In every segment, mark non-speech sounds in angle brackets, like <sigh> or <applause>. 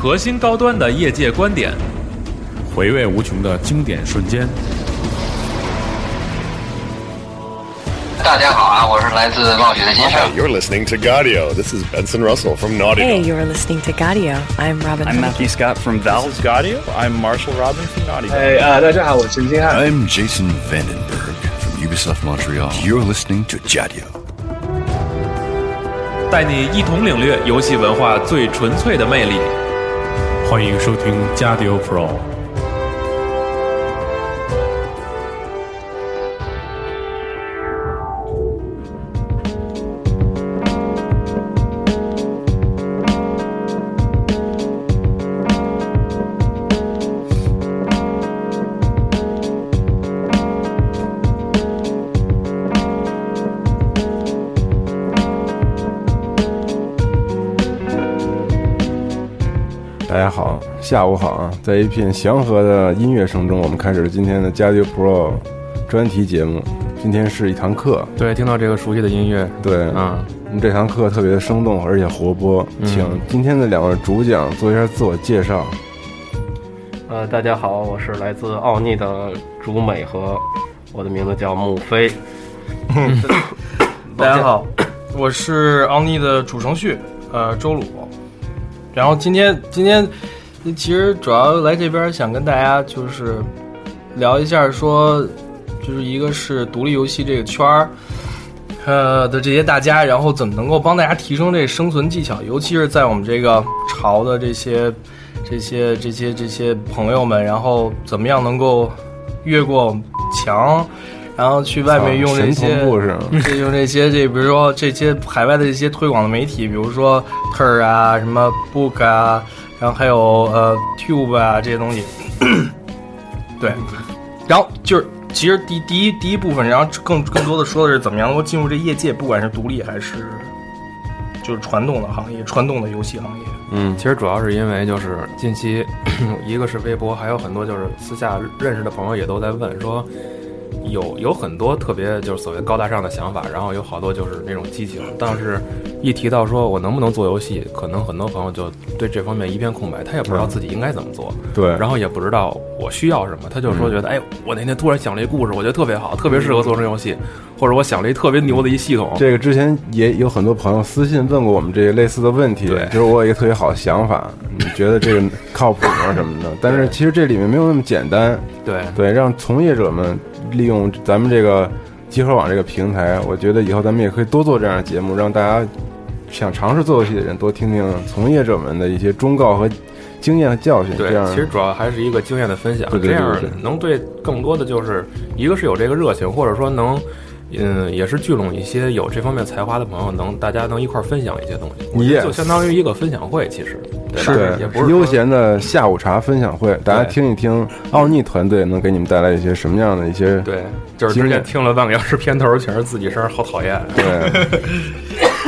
核心高端的业界观点，回味无穷的经典瞬间。大家好啊，我是来自冒雪的金盛。You're listening to Gaudio. This is Benson Russell from Naughty Hey, you're listening to Gaudio. I'm Robin. I'm Matthew Scott from Valve. Gaudio. I'm Marshall Robin from Naughty. 哎啊，大家好，我是金汉。I'm Jason Vandenberg from Ubisoft Montreal. You're listening to Gaudio. 带你一同领略游戏文化最纯粹的魅力。欢迎收听加迪欧 Pro。下午好啊！在一片祥和的音乐声中，我们开始了今天的加迪 Pro 专题节目。今天是一堂课，对，听到这个熟悉的音乐，对，嗯，我们这堂课特别的生动而且活泼，请今天的两位主讲做一下自我介绍。呃，大家好，我是来自奥尼的竹美和，我的名字叫木飞。<laughs> 大家好，我是奥尼的主程序，呃，周鲁。然后今天今天其实主要来这边想跟大家就是聊一下说，就是一个是独立游戏这个圈儿。呃的这些大家，然后怎么能够帮大家提升这生存技巧，尤其是在我们这个潮的这些、这些、这些、这些朋友们，然后怎么样能够越过墙，然后去外面用这些，这用这些这比如说这些海外的这些推广的媒体，比如说 Tur 啊、什么 Book 啊，然后还有呃 Tube 啊这些东西，<clears throat> 对，然后就是。其实第第一第一部分，然后更更多的说的是怎么样能够进入这业界，不管是独立还是就是传统的行业、传统的游戏行业。嗯，其实主要是因为就是近期，<clears throat> 一个是微博，还有很多就是私下认识的朋友也都在问说，有有很多特别就是所谓高大上的想法，然后有好多就是那种激情，但是一提到说我能不能做游戏，可能很多朋友就对这方面一片空白，他也不知道自己应该怎么做，对，然后也不知道我需要什么，他就说觉得，哎，我那天突然想了一故事，我觉得特别好，特别适合做成游戏，或者我想了一特别牛的一系统。这个之前也有很多朋友私信问过我们这个类似的问题，对就是我有一个特别好的想法，你觉得这个靠谱吗？什么的？但是其实这里面没有那么简单，对。对，让从业者们利用咱们这个集合网这个平台，我觉得以后咱们也可以多做这样的节目，让大家想尝试做游戏的人多听听从业者们的一些忠告和经验和教训。对这样，其实主要还是一个经验的分享，对对对这样能对更多的就是一个是有这个热情，或者说能。嗯，也是聚拢一些有这方面才华的朋友，能大家能一块儿分享一些东西，我觉得 Yes 就相当于一个分享会，其实对吧对，也不是说悠闲的下午茶分享会，大家对听一听奥尼团队能给你们带来一些什么样的一些对，就是之前听了半个小时片头，全是自己声儿，好讨厌。对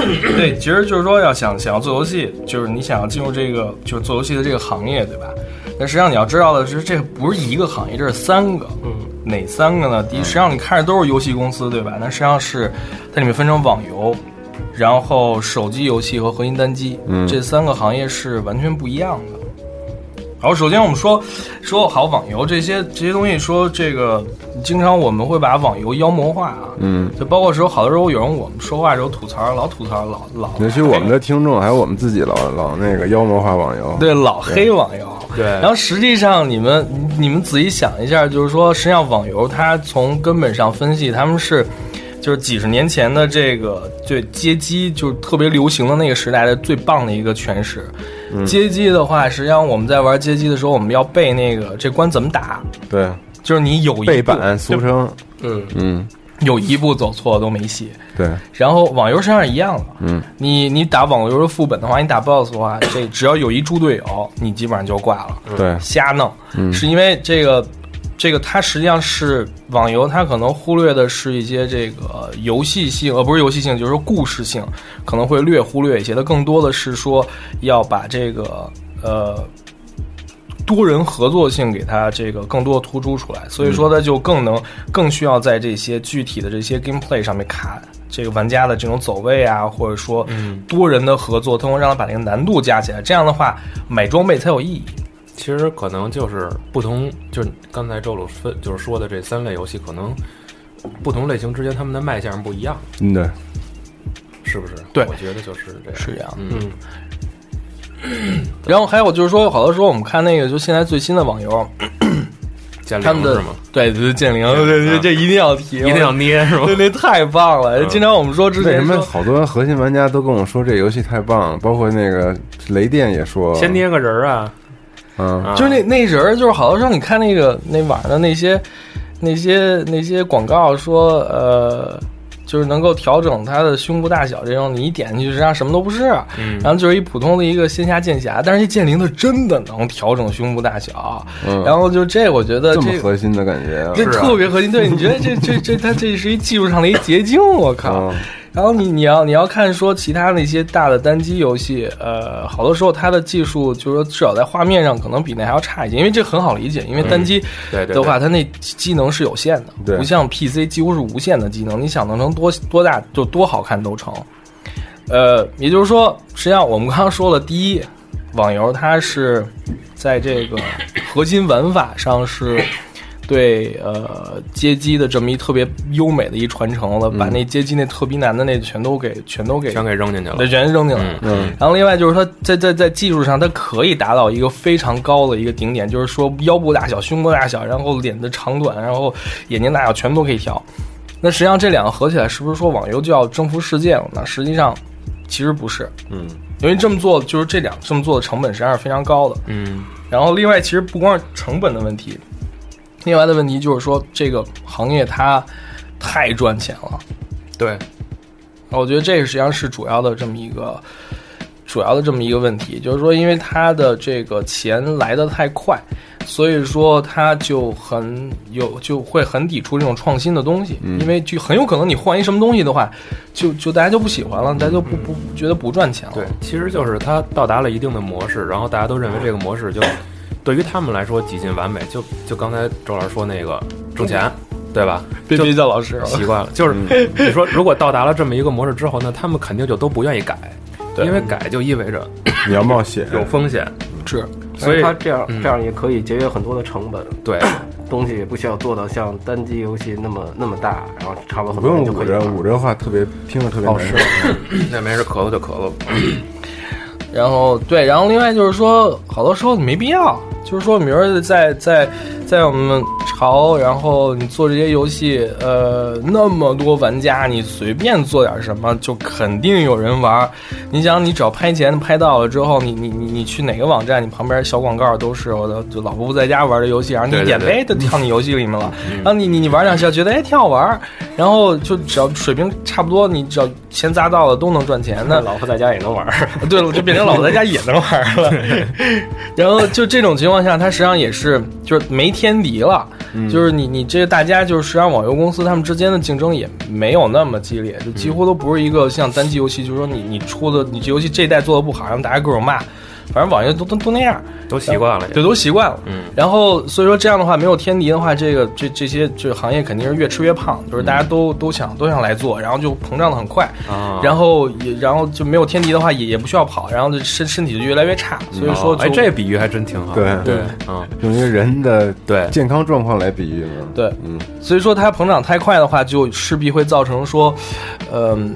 <laughs> 对，其实就是说要想想要做游戏，就是你想要进入这个就是做游戏的这个行业，对吧？但实际上你要知道的是，这不是一个行业，这是三个。嗯，哪三个呢？第一，实际上你看着都是游戏公司，对吧？那实际上是它里面分成网游，然后手机游戏和核心单机，嗯这三个行业是完全不一样的。好，首先我们说说好网游这些这些东西，说这个经常我们会把网游妖魔化啊，嗯，就包括时候好多时候有人我们说话的时候吐槽，老吐槽老老尤其我们的听众还有我们自己老老那个妖魔化网游，对老黑网游。对，然后实际上你们你们仔细想一下，就是说，实际上网游它从根本上分析，他们是就是几十年前的这个对街机就是特别流行的那个时代的最棒的一个诠释。嗯。街机的话，实际上我们在玩街机的时候，我们要背那个这关怎么打，对，就是你有一背板俗称，嗯嗯，有一步走错都没戏。对，然后网游实际上是一样的，嗯，你你打网游的副本的话，你打 BOSS 的话，这只要有一猪队友，你基本上就挂了。对瞎弄，嗯是因为这个这个它实际上是网游，它可能忽略的是一些这个游戏性，呃，不是游戏性，就是故事性，可能会略忽略一些。它更多的是说要把这个呃。多人合作性给它这个更多的突出出来，所以说它就更能更需要在这些具体的这些 gameplay 上面卡这个玩家的这种走位啊，或者说嗯多人的合作，通过让它把这个难度加起来，这样的话买装备才有意义。其实可能就是不同，就是刚才周鲁分就是说的这三类游戏，可能不同类型之间他们的卖相不一样，嗯，对，是不是？对我觉得就是这样。是这样嗯，<clears throat> 然后还有就是说，好多时候我们看那个，就现在最新的网游，<coughs> 剑灵他们的是吗？对对对剑灵，对对，这一定要提，一定要捏是吧？对，那太棒了！经常我们说之为什么好多核心玩家都跟我说这游戏太棒了？包括那个雷电也说，先捏个人儿啊，嗯，啊就是那那人儿，就是好多时候你看那个那网上的那些那些那些广告说，呃，就是能够调整它的胸部大小这种，你一点进去实际上什么都不是，嗯。然后就是一普通的一个线下剑侠，但是这剑灵它真的能调整胸部大小，嗯。然后就这我觉得这核心的感觉啊，这特别核心，对，你觉得这这这它这是一技术上的一捷径，我靠！嗯然后你你要你要看说其他那些大的单机游戏，呃，好多时候它的技术就是说至少在画面上可能比那还要差一些，因为这很好理解，因为单机嗯对对的话，它那机能是有限的，不像 PC 几乎是无限的机能，你想弄成多多大就多好看都成。呃，也就是说，实际上我们刚刚说了，第一，网游它是在这个核心玩法上是对呃街机的这么一特别优美的一传承了，把那街机那特别难的那全都给全都给全给扔进去了对，。全扔进来了。嗯然后另外就是它在在在技术上，它可以达到一个非常高的一个顶点，就是说腰部大小、胸部大小，然后脸的长短，然后眼睛大小全都可以调。那实际上这两个合起来，是不是说网游就要征服世界了呢？实际上其实不是，嗯，因为这么做就是这两这么做的成本实际上是非常高的。嗯，然后另外，其实不光是成本的问题，另外的问题就是说这个行业它太赚钱了。对，我觉得这个实际上是主要的这么一个主要的这么一个问题，就是说，因为它的这个钱来的太快，所以说它就很有就会很抵触这种创新的东西，因为就很有可能你换一什么东西的话，就就大家就不喜欢了，大家就不不觉得不赚钱了。对，其实就是它到达了一定的模式，然后大家都认为这个模式就对于他们来说几近完美。就就刚才周老师说那个挣钱，对吧？就别别叫老师，习惯了，就是 <laughs> 你说如果到达了这么一个模式之后那，他们肯定就都不愿意改，因为改就意味着你要冒险，<coughs> 有风险，是。所以他这样嗯。这样也可以节约很多的成本，对。<coughs> 东西也不需要做到像单机游戏那么那么大，然后差不多很不用五人就可以捂着玩。捂着话，特别听着特别哦难受。<coughs> 那没事咳嗽就咳嗽。然后对，然后另外就是说，好多时候你没必要，就是说，明儿在在在我们朝，然后你做这些游戏，呃，那么多玩家，你随便做点什么，就肯定有人玩。你想，你只要拍钱拍到了之后，你你你你去哪个网站，你旁边小广告都是我的，就老婆不在家玩的游戏，然后你点呗都跳你游戏里面了，<laughs> 然后你你你玩两下，觉得哎挺好玩，然后就只要水平差不多，你只要钱砸到了都能赚钱。那 <laughs> 老婆在家也能玩。对了，就变成老婆在家也能玩了。<laughs> 然后就这种情况下，它实际上也是就是没天敌了，就是你你这个大家就是实际上网游公司他们之间的竞争也没有那么激烈，就几乎都不是一个像单机游戏，就是说你你出的你这游戏这一代做的不好，让大家各种骂，反正网游都都都那样。都习惯了，对，都习惯了。嗯，然后所以说这样的话，没有天敌的话，这个这这些这个行业肯定是越吃越胖，就是大家都、都想都想来做，然后就膨胀的很快。啊，然后也，然后就没有天敌的话，也也不需要跑，然后就身身体就越来越差。所以说哎，这比喻还真挺好。对对嗯，用一个人的对健康状况来比喻嘛。对，嗯，所以说它膨胀太快的话，就势必会造成说，嗯、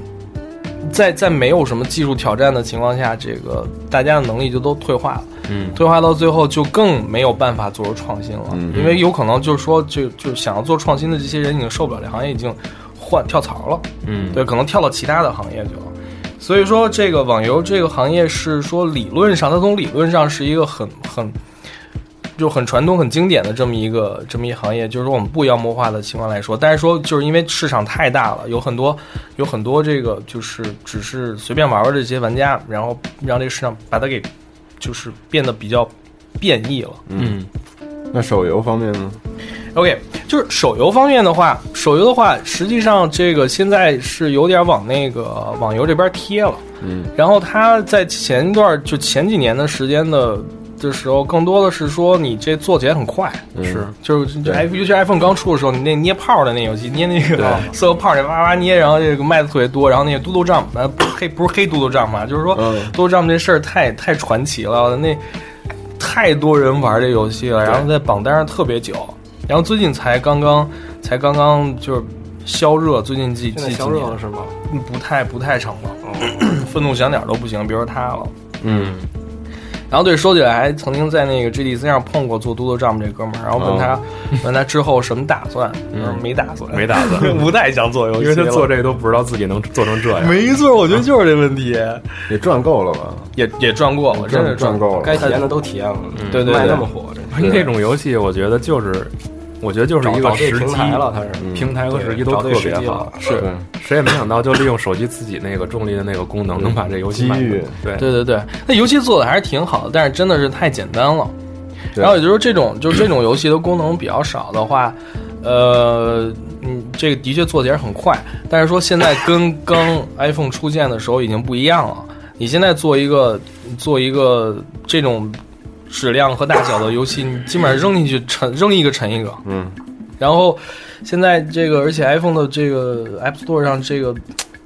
在在没有什么技术挑战的情况下，这个大家的能力就都退化了。嗯，退化到最后就更没有办法做出创新了，嗯因为有可能就是说，就就想要做创新的这些人已经受不了这行业，已经换跳槽了。嗯，对，可能跳到其他的行业去了。所以说，这个网游这个行业是说理论上，它从理论上是一个很很就很传统、很经典的这么一个这么一行业，就是说我们不妖魔化的情况来说，但是说就是因为市场太大了，有很多有很多这个就是只是随便玩玩的这些玩家，然后让这个市场把它给就是变得比较变异了。嗯，那手游方面呢？OK，就是手游方面的话，手游的话，实际上这个现在是有点往那个网游这边贴了。嗯，然后它在前一段就前几年的时间的的时候，更多的是说你这做起来很快，是。就是就 i 尤其是 iPhone 刚出的时候，你那捏泡的那游戏，捏那个四个 <laughs> 泡，那哇哇捏，然后这个卖的特别多，然后那个嘟嘟帐，呃，不是黑不是黑嘟嘟帐嘛，就是说嘟嘟帐这事儿太太传奇了，那太多人玩这游戏了，然后在榜单上特别久，然后最近才刚刚才刚刚就是消热，最近几几消热了是吗？不太不太成了，<clears throat> 愤怒小鸟都不行，别说它了。嗯，然后对，说起来还曾经在那个 GDC 上碰过做嘟嘟帐这哥们儿，然后问他、问他之后什么打算，他说没打算，没打算。<laughs> 不太想做游戏，因为他做这个都不知道自己能做成这样。没错，我觉得就是这问题，也赚够了吧？也也赚过了，真是赚够了，该体验的都体验了，对对对，卖那么火，这种游戏我觉得就是。我觉得就是一个时机平台了，它是平台和时机都特别好，是谁也没想到，就利用手机自己那个重力的那个功能，能把这游戏卖。对对对对，那游戏做的还是挺好的，但是真的是太简单了。然后也就是这种，就是这种游戏的功能比较少的话，呃，嗯，这个的确做起来很快，但是说现在跟刚 iPhone 出现的时候已经不一样了。你现在做一个做一个这种。质量和大小的游戏，你基本上扔进去沉扔一个沉一个。嗯，然后现在这个，而且 iPhone 的这个 App Store 上这个，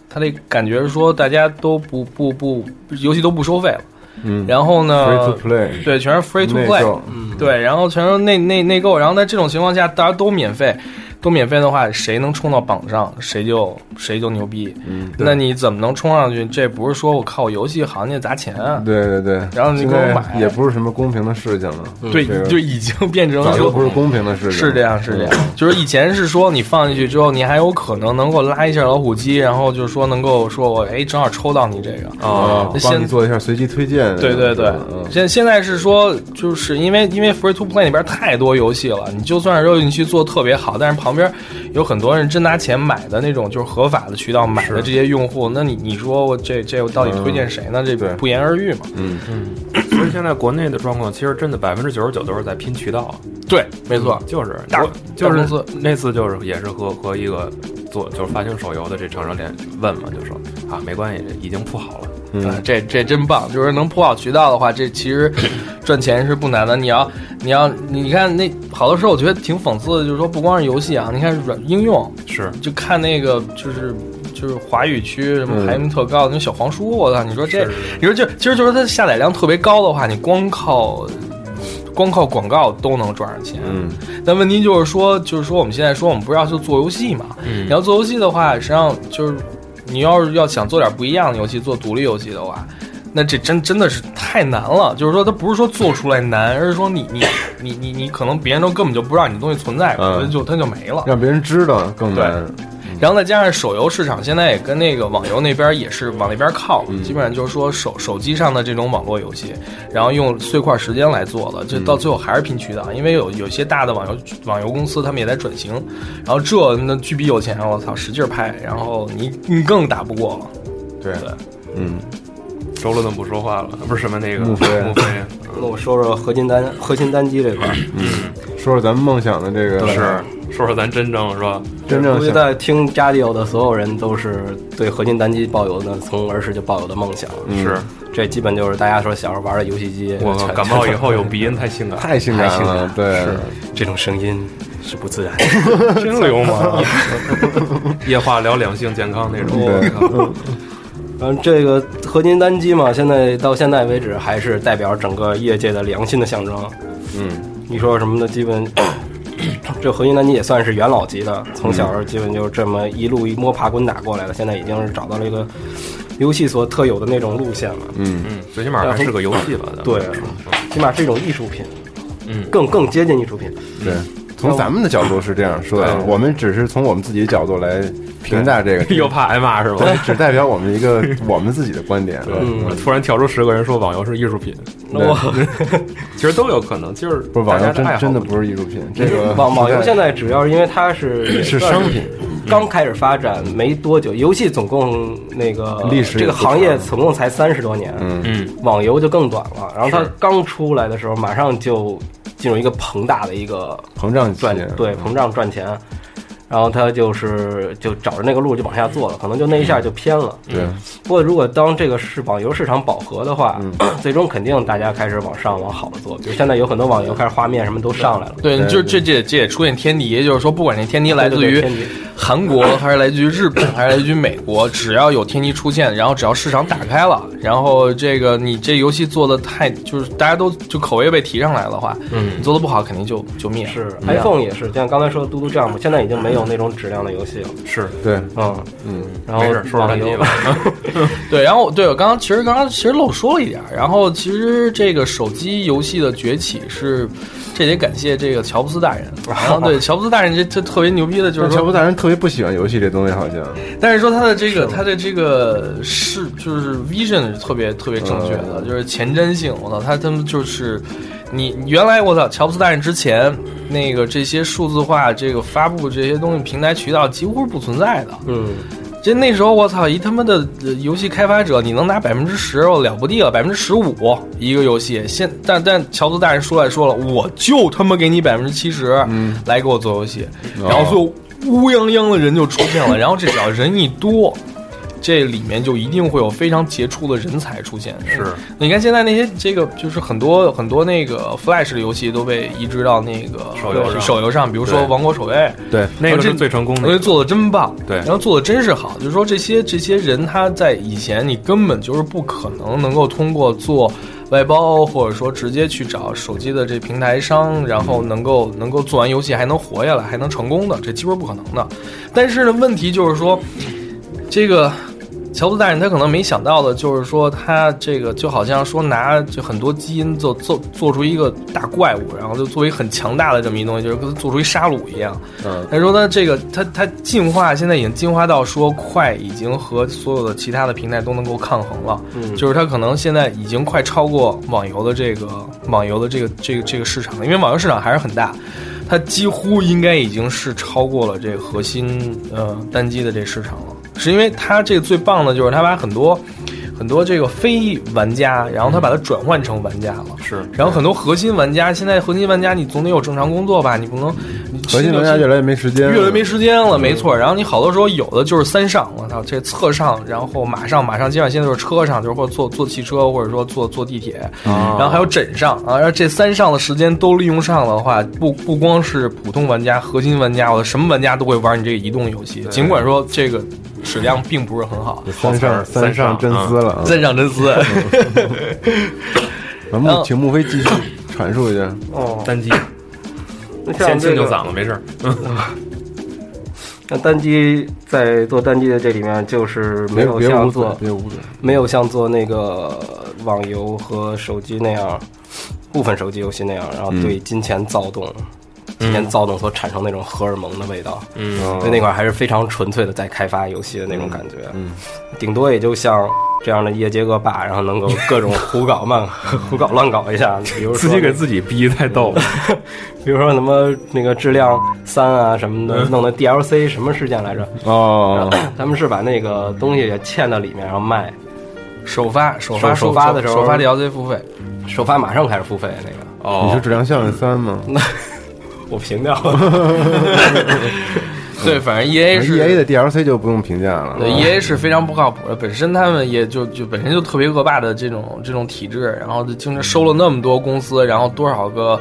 它那感觉是说大家都不不不游戏都不收费了。嗯，然后呢，Free to Play，对，全是 Free to Play。嗯，对，然后全是内内内购。然后在这种情况下，大家都免费。都免费的话，谁能冲到榜上，谁就谁就牛逼。嗯，那你怎么能冲上去？这不是说我靠游戏行业砸钱啊？对对对。然后你给我买，也不是什么公平的事情了。对，就已经变成早就不是公平的事情。是这样，是这样。就是以前是说你放进去之后，你还有可能能够拉一下老虎机，然后就是说能够说我哎正好抽到你这个啊，帮你做一下随机推荐。对对对。现现在是说，就是因为因为 Free to Play 里边太多游戏了，你就算是进去做特别好，但是旁边有很多人真拿钱买的那种，就是合法的渠道买的这些用户，那你你说我这这我到底推荐谁呢？这不言而喻嘛。嗯嗯。所以现在国内的状况，其实真的百分之九十九都是在拼渠道。对，没错，就是大就是公司那次就是也是和和一个做就是发行手游的这厂商联问嘛，就说啊没关系，已经铺好了。嗯，这这真棒，就是能铺好渠道的话，这其实 <laughs> 赚钱是不难的。你要你要你看那好多时候我觉得挺讽刺的，就是说不光是游戏啊，你看软应用是就看那个就是就是华语区什么排名特高的那小黄书，我操！你说这你说就其实就是它下载量特别高的话，你光靠光靠广告都能赚上钱。嗯，但问题就是说，就是说我们现在说我们不是要去做游戏嘛？嗯，你要做游戏的话，实际上就是。你要是要想做点不一样的游戏，做独立游戏的话，那这真真的是太难了。就是说，它不是说做出来难，而是说你你你你你可能别人都根本就不知道你的东西存在，可能就它就没了。让别人知道更难。然后再加上手游市场现在也跟那个网游那边也是往那边靠，基本上就是说手手机上的这种网络游戏，然后用碎块时间来做的，就到最后还是拼渠道，因为有有些大的网游网游公司他们也在转型，然后这那巨逼有钱，我操，使劲拍，然后你你更打不过了。对对，嗯，周乐顿不说话了，不是什么那个穆飞，穆飞。那我说说合金单核心单机这块，嗯，说说咱们梦想的这个是。说说咱真正是吧？真正估计在听加迪欧的所有人都是对合金单机抱有的从儿时就抱有的梦想。是，这基本就是大家说小时候玩的游戏机。我感冒以后有鼻音太性感，<laughs> 太性感了。对，是这种声音是不自然，<laughs> 真流氓。<laughs> 夜话聊两性健康那种。嗯，这个合金单机嘛，现在到现在为止还是代表整个业界的良心的象征。嗯，你说什么的，基本。这合金单机也算是元老级的，从小基本就这么一路一摸爬滚打过来了，现在已经是找到了一个游戏所特有的那种路线了。嗯嗯，最起码还是个游戏吧？<laughs> 对，起码是一种艺术品。嗯，更更接近艺术品。对，从咱们的角度是这样说的，我们只是从我们自己的角度来评价这个，<laughs> 又怕挨骂是吧？只代表我们一个我们自己的观点。<laughs> 嗯，突然跳出十个人说网游是艺术品。其实都有可能，就是不是网游真真的不是艺术品。这个网网游现在主要是因为它 <laughs> 是是商品，刚开始发展没多久。游戏总共那个历史这个行业总共才三十多年，嗯嗯，网游就更短了。然后它刚出来的时候，马上就进入一个膨大的一个膨胀赚钱对膨胀赚钱。然后他就是就找着那个路就往下做了，可能就那一下就偏了。对。不过如果当这个市网游市场饱和的话，<clears throat> 最终肯定大家开始往上往好了做。比如现在有很多网游开始画面什么都上来了。对，就这这这也出现天敌，也就是说，不管这天敌来自于韩国 <clears throat> 还是来自于日本还是来自于美国，只要有天敌出现，然后只要市场打开了，然后这个你这游戏做的太就是大家都就口味被提上来的话，嗯，你做的不好肯定就就灭。是 iPhone 也是，像刚才说的嘟嘟 Jump，现在已经没有那种质量的游戏了。是对，嗯嗯，然后没事，说说单机吧。<laughs> 对，然后对我刚刚其实刚刚其实漏说了一点，然后其实这个手机游戏的崛起是，这得感谢这个乔布斯大人。<laughs> 然后对乔布斯大人这这特别牛逼的就是乔布斯大人特别不喜欢游戏这东西，好像。但是说他的这个他的这个是就是 vision 是特别特别正确的，就是前瞻性。我操，他他们就是你原来我操乔布斯大人之前那个这些数字化这个发布这些东西平台渠道几乎是不存在的。嗯。就那时候，我操，一他妈的游戏开发者，你能拿百分之十，我了不地了，百分之十五一个游戏。现但但乔布斯大人说来说了，我就他妈给你百分之七十，来给我做游戏，然后就乌泱泱的人就出现了，然后这只要人一多。这里面就一定会有非常杰出的人才出现。是，你看现在那些这个就是很多很多那个 Flash 的游戏都被移植到那个手游上，手游上，比如说《王国守卫》，对，那个是最成功的，因为做的真棒，对，然后做的真是好。就是说这些这些人他在以前你根本就是不可能能够通过做外包或者说直接去找手机的这平台商，然后能够能够做完游戏还能活下来还能成功的，这几乎不可能的。但是呢，问题就是说这个。乔布斯大人他可能没想到的，就是说他这个就好像说拿就很多基因做做做出一个大怪物，然后就作为很强大的这么一东西，就是跟做出一杀戮一样。嗯，他说他这个他他进化现在已经进化到说快已经和所有的其他的平台都能够抗衡了。嗯，就是他可能现在已经快超过网游的这个网游的这个这个这个市场了，因为网游市场还是很大，它几乎应该已经是超过了这个核心呃单机的这市场了。是因为它这个最棒的就是它把很多很多这个非玩家，然后它把它转换成玩家了。是，然后很多核心玩家，现在核心玩家你总得有正常工作吧？你不能，核心玩家越来越没时间，越来越没时间了，没错。然后你好多时候有的就是三上，我操，这侧上，然后马上马上，基本上现在就是车上，就是或者坐坐汽车，或者说坐坐地铁，然后还有枕上啊，然后这三上的时间都利用上的话，不不光是普通玩家、核心玩家，我的什么玩家都会玩你这个移动游戏，尽管说这个。质量并不是很好，三上三上真丝了，三上真丝。<laughs> 咱们请木飞继续阐述一下。哦，单机，先清清嗓子，没事。<laughs> 那单机在做单机的这里面，就是没有像做没有像做那个网游和手机那样，部分手机游戏那样，然后对金钱躁动。今天躁动所产生那种荷尔蒙的味道，嗯，所以那块还是非常纯粹的在开发游戏的那种感觉，嗯，顶多也就像这样的叶杰哥爸，然后能够各种胡搞乱 <laughs> 胡搞乱搞一下，<laughs> 比如自己给自己逼太逗了，<laughs> 比如说什么那个质量三啊什么的，弄的 DLC 什么事件来着？哦，<clears throat> 他们是把那个东西也嵌到里面，然后卖，首发首发首发的时候，首发 DLC 付费，首发马上开始付费那个。哦，你是质量效应三吗？我评掉了，<laughs> 对，反正 E A 是 E A 的 D L C 就不用评价了。对，E A 是非常不靠谱的，本身他们也就就本身就特别恶霸的这种这种体制，然后就经常收了那么多公司，然后多少个。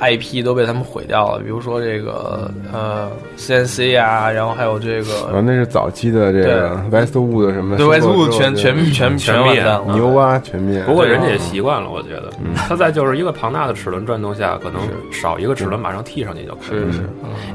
IP 都被他们毁掉了，比如说这个呃 CNC 啊，然后还有这个，啊，那是早期的这个 Westwood 什么，对 Westwood 全全全全灭，牛蛙全灭。不过人家也习惯了，我觉得，他在就是一个庞大的齿轮转动下，可能少一个齿轮马上替上去就可以。是是，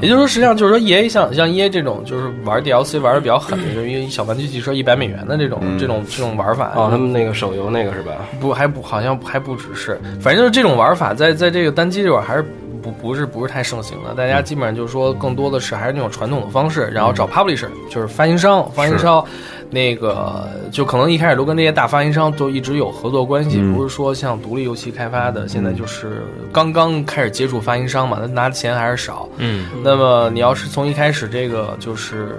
也就是说，实际上就是说，EA 像像 EA 这种就是玩 DLC 玩的比较狠的，就是因为小玩具汽车一百美元的这种这种这种玩法。哦，他们那个手游那个是吧？不，还不好像还不只是，反正就是这种玩法，在在这个单机这块还是。不不是不是太盛行的，大家基本上就是说，更多的是还是那种传统的方式，然后找 publisher，就是发行商，发行商，那个就可能一开始都跟这些大发行商都一直有合作关系，不是说像独立游戏开发的，现在就是刚刚开始接触发行商嘛，他拿的钱还是少。嗯，那么你要是从一开始这个就是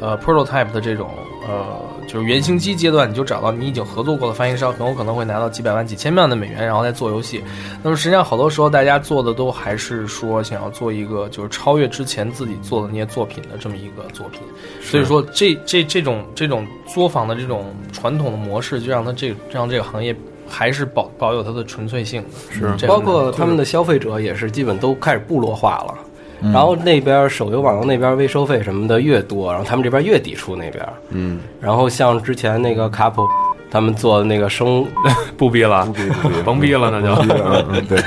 呃 prototype 的这种呃。就是原型机阶段，你就找到你已经合作过的发行商，很有可能会拿到几百万、几千万的美元，然后再做游戏。那么实际上，好多时候大家做的都还是说想要做一个就是超越之前自己做的那些作品的这么一个作品。所以说，这这这种这种作坊的这种传统的模式，就让它这让这个行业还是保保有它的纯粹性的。是，包括他们的消费者也是基本都开始部落化了。然后那边手游网游那边微收费什么的越多，然后他们这边越抵触那边。嗯，然后像之前那个卡普，他们做的那个生 <laughs> 不逼了，不逼不逼，甭逼了，那就。嗯对，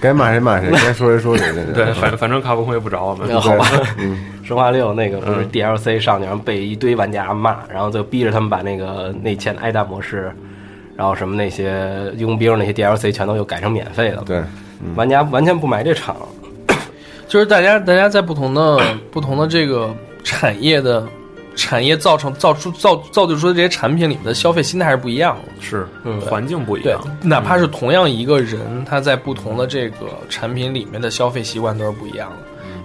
该骂谁骂谁，该说谁说谁。对，反反正卡普空也不找我们。好吧，<laughs> 生化六那个不是 DLC 上去，然后被一堆玩家骂，然后就逼着他们把那个内嵌挨打模式，然后什么那些佣兵那些 DLC 全都又改成免费的。对，玩家完全不买这场。就是大家，大家在不同的不同的这个产业的产业造成造出造造就出的这些产品里面的消费心态是不一样的，是嗯环境不一样。哪怕是同样一个人，他在不同的这个产品里面的消费习惯都是不一样的。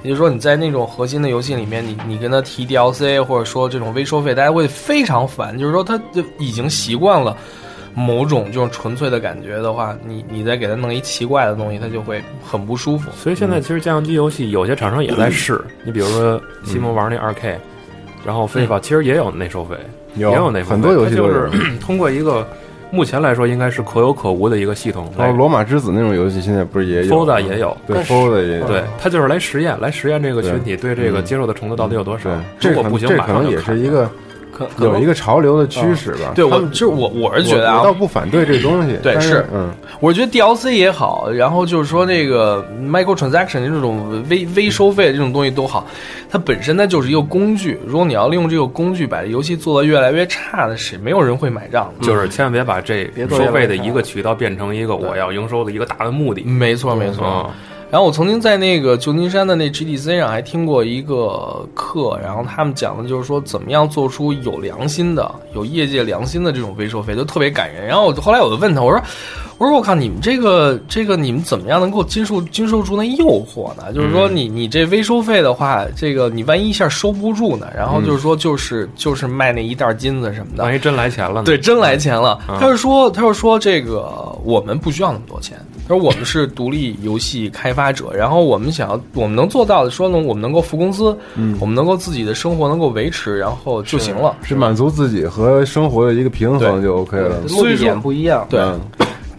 也就是说，你在那种核心的游戏里面，你你跟他提 DLC 或者说这种微收费，大家会非常烦。就是说，他就已经习惯了。某种就是纯粹的感觉的话，你你再给他弄一奇怪的东西，他就会很不舒服。所以现在其实家用机游戏有些厂商也在试，你比如说西蒙玩那二 K，然后非法其实也有内收费，也有内很多游戏就都是通过一个目前来说应该是可有可无的一个系统。然后罗马之子那种游戏现在不是也有 f o d a 也有，对 f o d a 也有，对，它就是来实验，来实验这个群体对这个接受的程度到底有多少。这如果不行，这可能也是一个。有一个潮流的趋势吧，对我就是我我是觉得啊，我倒不反对这东西，对是，嗯，我觉得 DLC 也好，然后就是说那个 micro transaction 这种微微收费这种东西都好，它本身它就是一个工具，如果你要利用这个工具把游戏做得越来越差的，谁没有人会买账，就是千万别把这收费的一个渠道变成一个我要营收的一个大的目的，没错没错。然后我曾经在那个旧金山的那 GDC 上还听过一个课，然后他们讲的就是说怎么样做出有良心的、有业界良心的这种微收费，就特别感人。然后我后来我就问他，我说：“我说我靠，你们这个这个你们怎么样能够经受经受住那诱惑呢？就是说你你这微收费的话，这个你万一一下收不住呢？然后就是说就是就是卖那一袋金子什么的，万一真来钱了呢？对，真来钱了。他就说他就说这个我们不需要那么多钱。”而我们是独立游戏开发者，然后我们想要，我们能做到的，说呢，我们能够付工资，嗯，我们能够自己的生活能够维持，然后就行了，是满足自己和生活的一个平衡就 OK 了。所以点不一样，对。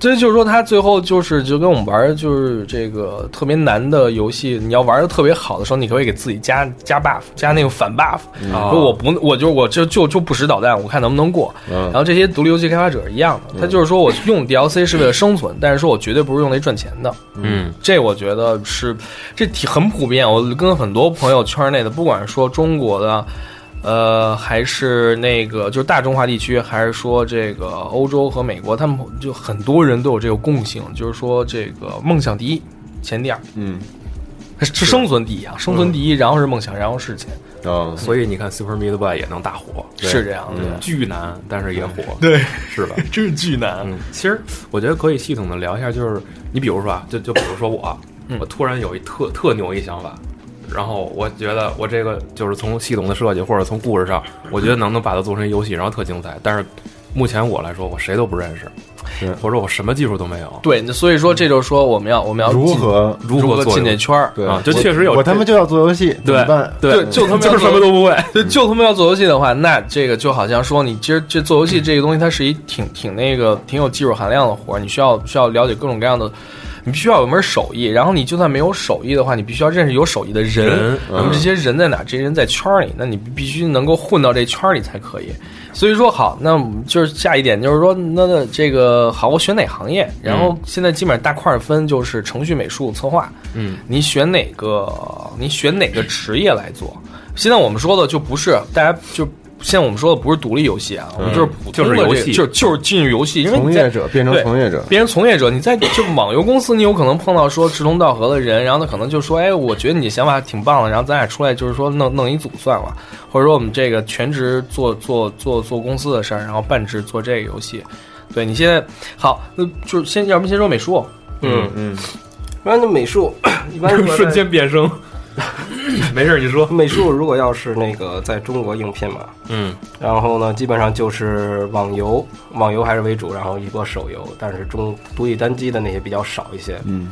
这就是说，他最后就是就跟我们玩就是这个特别难的游戏，你要玩的特别好的时候，你可以给自己加加 buff，加那个反 buff。说我不，我就我就就就不使导弹，我看能不能过。然后这些独立游戏开发者一样的，他就是说我用 DLC 是为了生存，但是说我绝对不是用来赚钱的。嗯，这我觉得是这挺很普遍。我跟很多朋友圈内的，不管是说中国的。呃，还是那个，就是大中华地区，还是说这个欧洲和美国，他们就很多人都有这个共性，就是说这个梦想第一，钱第二，嗯，是生存第一啊，生存第一，然后是梦想，然后是钱。嗯，所以你看 Super Meat Boy 也能大火，是这样的，巨难，但是也火，对，是吧？<laughs> 真是巨难。其实我觉得可以系统的聊一下，就是你比如说啊，就就比如说我，我突然有一特特牛一想法。然后我觉得我这个就是从系统的设计或者从故事上，我觉得能能把它做成游戏，然后特精彩。但是目前我来说，我谁都不认识，或者我什么技术都没有。对，所以说这就是说我们要我们要如何如何进这圈儿啊？就确实有我他妈就要做游戏，对对，就他妈就什么都不会，就就他妈要做游戏的话，那这个就好像说你其实这做游戏这个东西，它是一挺挺那个挺有技术含量的活儿，你需要需要了解各种各样的。你必须要有门手艺，然后你就算没有手艺的话，你必须要认识有手艺的人。那么这些人在哪？这些人在圈里，那你必须能够混到这圈里才可以。所以说好，那就是下一点就是说，那这个好，我选哪行业？然后现在基本上大块分就是程序、美术、策划。嗯，你选哪个？你选哪个职业来做？现在我们说的就不是大家就。现在我们说的不是独立游戏啊，我们就是普通的游戏，就就是进入游戏，因为从业者变成从业者，变成从业者。你在就网游公司，你有可能碰到说志同道合的人，然后他可能就说：“哎，我觉得你想法挺棒的，然后咱俩出来就是说弄弄一组算了，或者说我们这个全职做做做做公司的事儿，然后半职做这个游戏。”对你现在好，那就先要不先说美术，嗯嗯，一般的美术一般 <laughs> 瞬间变声。<clears throat> 没事，你说。美术如果要是那个在中国应聘嘛，嗯，然后呢，基本上就是网游，网游还是为主，然后一波手游，但是中独立单机的那些比较少一些。嗯，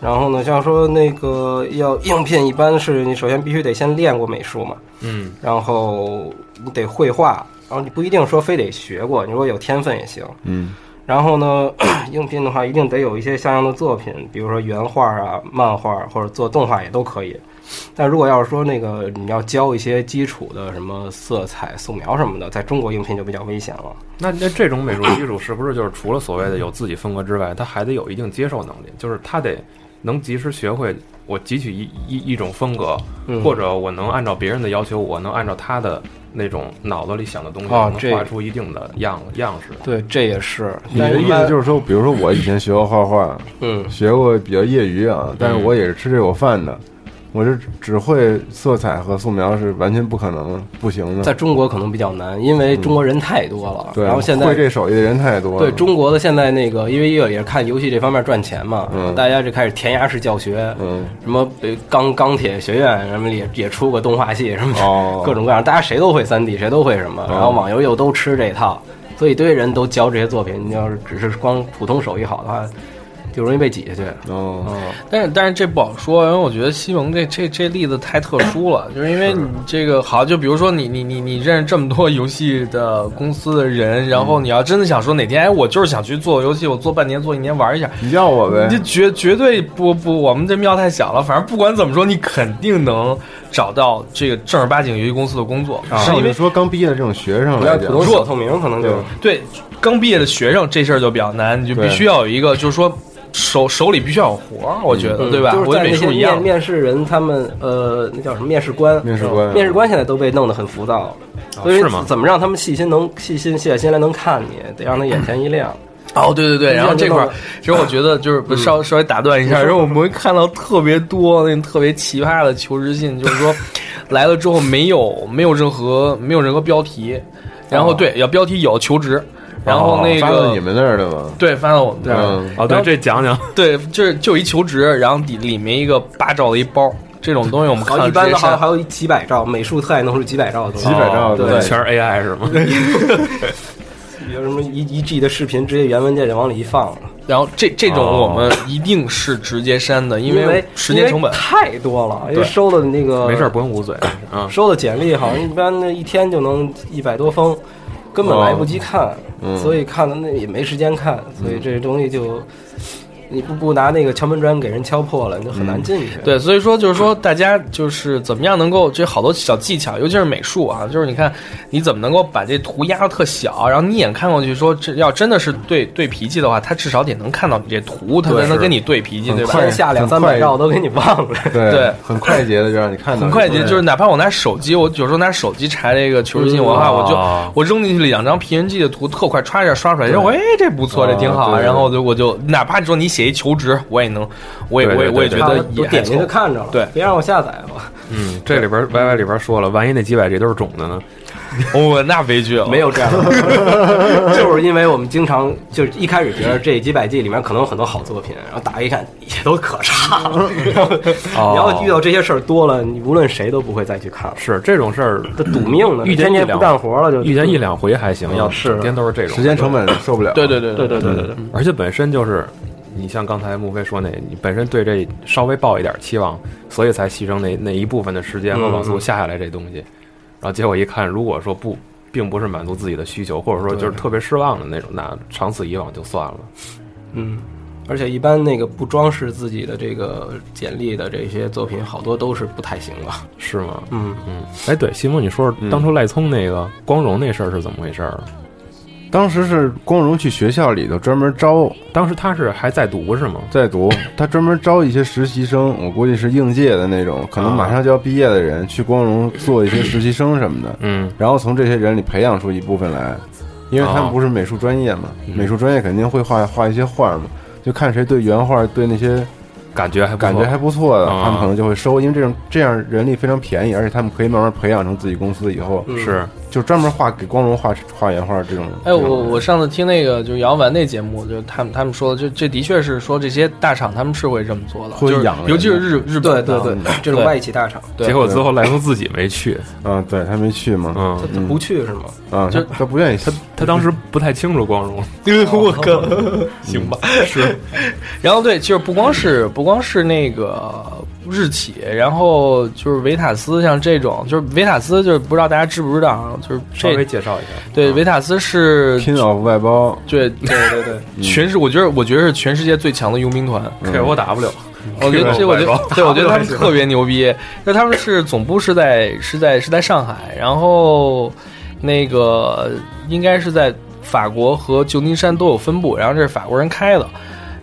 然后呢，像说那个要应聘，一般是你首先必须得先练过美术嘛，嗯，然后你得绘画，然后你不一定说非得学过，你如果有天分也行。嗯。然后呢，<clears throat> 应聘的话一定得有一些像样的作品，比如说原画啊、漫画或者做动画也都可以。但如果要是说那个你要教一些基础的什么色彩、素描什么的，在中国应聘就比较危险了。那那这种美术基础是不是就是除了所谓的有自己风格之外，他还得有一定接受能力？就是他得能及时学会我汲取一一一种风格，或者我能按照别人的要求，我能按照他的。那种脑子里想的东西，能画出一定的样样式。对，这也是你的意思，就是说，比如说我以前学过画画，嗯，学过比较业余啊，但是我也是吃这口饭的。我是只会色彩和素描是完全不可能不行的，在中国可能比较难，因为中国人太多了。对，然后现在会这手艺的人太多了。对中国的现在那个，因为也也是看游戏这方面赚钱嘛，嗯，大家就开始填鸭式教学，嗯，什么钢钢铁学院什么也也出过动画系什么，哦，各种各样，大家谁都会三 D，谁都会什么，然后网游又都吃这套，所以一堆人都教这些作品。你要是只是光普通手艺好的话。就容易被挤下去。哦，但是但是这不好说，因为我觉得西蒙这这这例子太特殊了，就是因为你这个好，就比如说你你你你认识这么多游戏的公司的人，然后你要真的想说哪天哎，我就是想去做游戏，我做半年做一年玩一下，你要我呗，这绝绝对不不，我们这庙太小了，反正不管怎么说，你肯定能找到这个正儿八经游戏公司的工作，是因为说刚毕业的这种学生来讲，弱透明可能就对刚毕业的学生这事儿就比较难，你就必须要有一个就是说。手手里必须要有活儿，我觉得对吧？就是在那些面面试人，他们呃，那叫什么面试官？面试官，面试官现在都被弄得很浮躁，所以怎么让他们细心能细心卸下心来能看你？得让他眼前一亮。哦，对对对，然后这块儿其实我觉得就是稍稍微打断一下，因为我们会看到特别多那种特别奇葩的求职信，就是说 <laughs> 来了之后没有没有任何没有任何标题，然后对要标题有求职。然后那个发到你们那儿的吗？对，发到我们这儿。哦，对，这讲讲。<laughs> 对，就是就一求职，然后底里面一个八兆的一包，这种东西我们看一般的还还有几百兆，美术特爱弄出几百兆的东西。几百兆，对，全是 AI 是吗？有 <laughs> 什么一一 G 的视频，直接原文件就往里一放。然后这这种我们一定是直接删的，因为时间成本太多了。因为收的那个没事不用捂嘴啊，<laughs> 收的简历好像一般那一天就能一百多封。根本来不及看，所以看了那也没时间看，所以这东西就。你不不拿那个敲门砖给人敲破了，你就很难进去。对，所以说就是说，大家就是怎么样能够这好多小技巧，尤其是美术啊，就是你看你怎么能够把这图压的特小，然后你眼看过去说这要真的是对对脾气的话，他至少得能看到你这图，他才能跟你对脾气，对吧？先下两三百兆都给你忘了。对，很快捷的就让你看到。很快捷，就是哪怕我拿手机，我有时候拿手机查这个求职信文化，我就我扔进去了两张 PNG 的图，特快刷一下刷出来，然后哎这不错，这挺好，然后我就我就哪怕你说你。写一求职，我也能，我也我也我也觉得也点进去看着了，对，别让我下载吧。嗯，这里边 Y Y 里边说了，万一那几百 G 都是种的呢？<laughs> 哦，那悲剧了，没有这样的 <laughs> <laughs> 就是因为我们经常就一开始觉得这几百 G 里面可能有很多好作品，然后打开一看也都可差了。你要遇到这些事儿多了，你无论谁都不会再去看了。是这种事儿，他赌命的，遇见一天不干活了就遇见一两回还行，要是天都是这种时间成本受不了。对对对对对对对，而且本身就是。你像刚才穆飞说那，你本身对这稍微抱一点期望，所以才牺牲那那一部分的时间和网速下下来这东西，然后结果一看，如果说不，并不是满足自己的需求，或者说就是特别失望的那种，那长此以往就算了。嗯，而且一般那个不装饰自己的这个简历的这些作品，好多都是不太行了，是吗？嗯嗯。哎，对，西蒙，你说说当初赖聪那个光荣那事儿是怎么回事儿？当时是光荣去学校里头专门招，当时他是还在读是吗？在读，他专门招一些实习生，我估计是应届的那种，可能马上就要毕业的人去光荣做一些实习生什么的。嗯，然后从这些人里培养出一部分来，因为他们不是美术专业嘛，美术专业肯定会画画一些画嘛，就看谁对原画对那些感觉还感觉还不错的，他们可能就会收，因为这种这样人力非常便宜，而且他们可以慢慢培养成自己公司以后是。就专门画给光荣画画原画这种。哎，我我上次听那个就是姚文那节目，就他们他们说的，就这的确是说这些大厂他们是会这么做的，会养，尤其是日日本对对对。这种外企大厂。结果最后赖松自己没去，嗯，对他没去嘛，嗯，他不去是吗？啊，就他不愿意，他他当时不太清楚光荣，<laughs> 我靠，行吧，是。<laughs> 然后对，就是不光是不光是那个日企，然后就是维塔斯，像这种，就是维塔斯，就是不知道大家知不知道啊？就是稍微介绍一下。对，维塔斯是拼奥外包，对对对对，全是我觉得我觉得是全世界最强的佣兵团，K O W。我觉得这，我觉得对，我觉得他们特别牛逼。那他们是总部是在是在是在上海，然后那个应该是在法国和旧金山都有分部，然后这是法国人开的。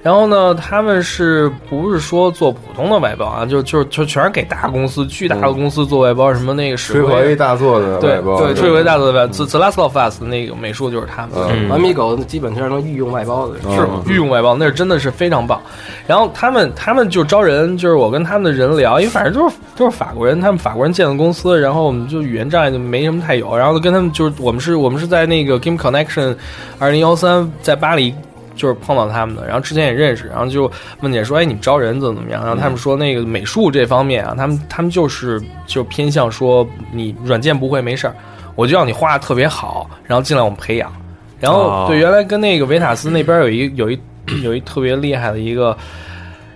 然后呢，他们是不是说做普通的外包啊？就就就全是给大公司、巨大的公司做外包，什么那个水火 A 大作的外包，对，水回大作的外包。The The Last of Us 那个美术就是他们。完米狗基本上能御用外包的，是御用外包，那是真的是非常棒。然后他们他们就招人，就是我跟他们的人聊，因为反正就是就是法国人，他们法国人建的公司，然后我们就语言障碍就没什么太有。然后跟他们就是我们是我们是在那个 Game Connection 二零幺三在巴黎。就是碰到他们的，然后之前也认识，然后就问姐说：“哎，你们招人怎么怎么样？”然后他们说：“那个美术这方面啊，他们他们就是就偏向说你软件不会没事儿，我就要你画的特别好，然后进来我们培养。”然后对，原来跟那个维塔斯那边有一有一有一特别厉害的一个。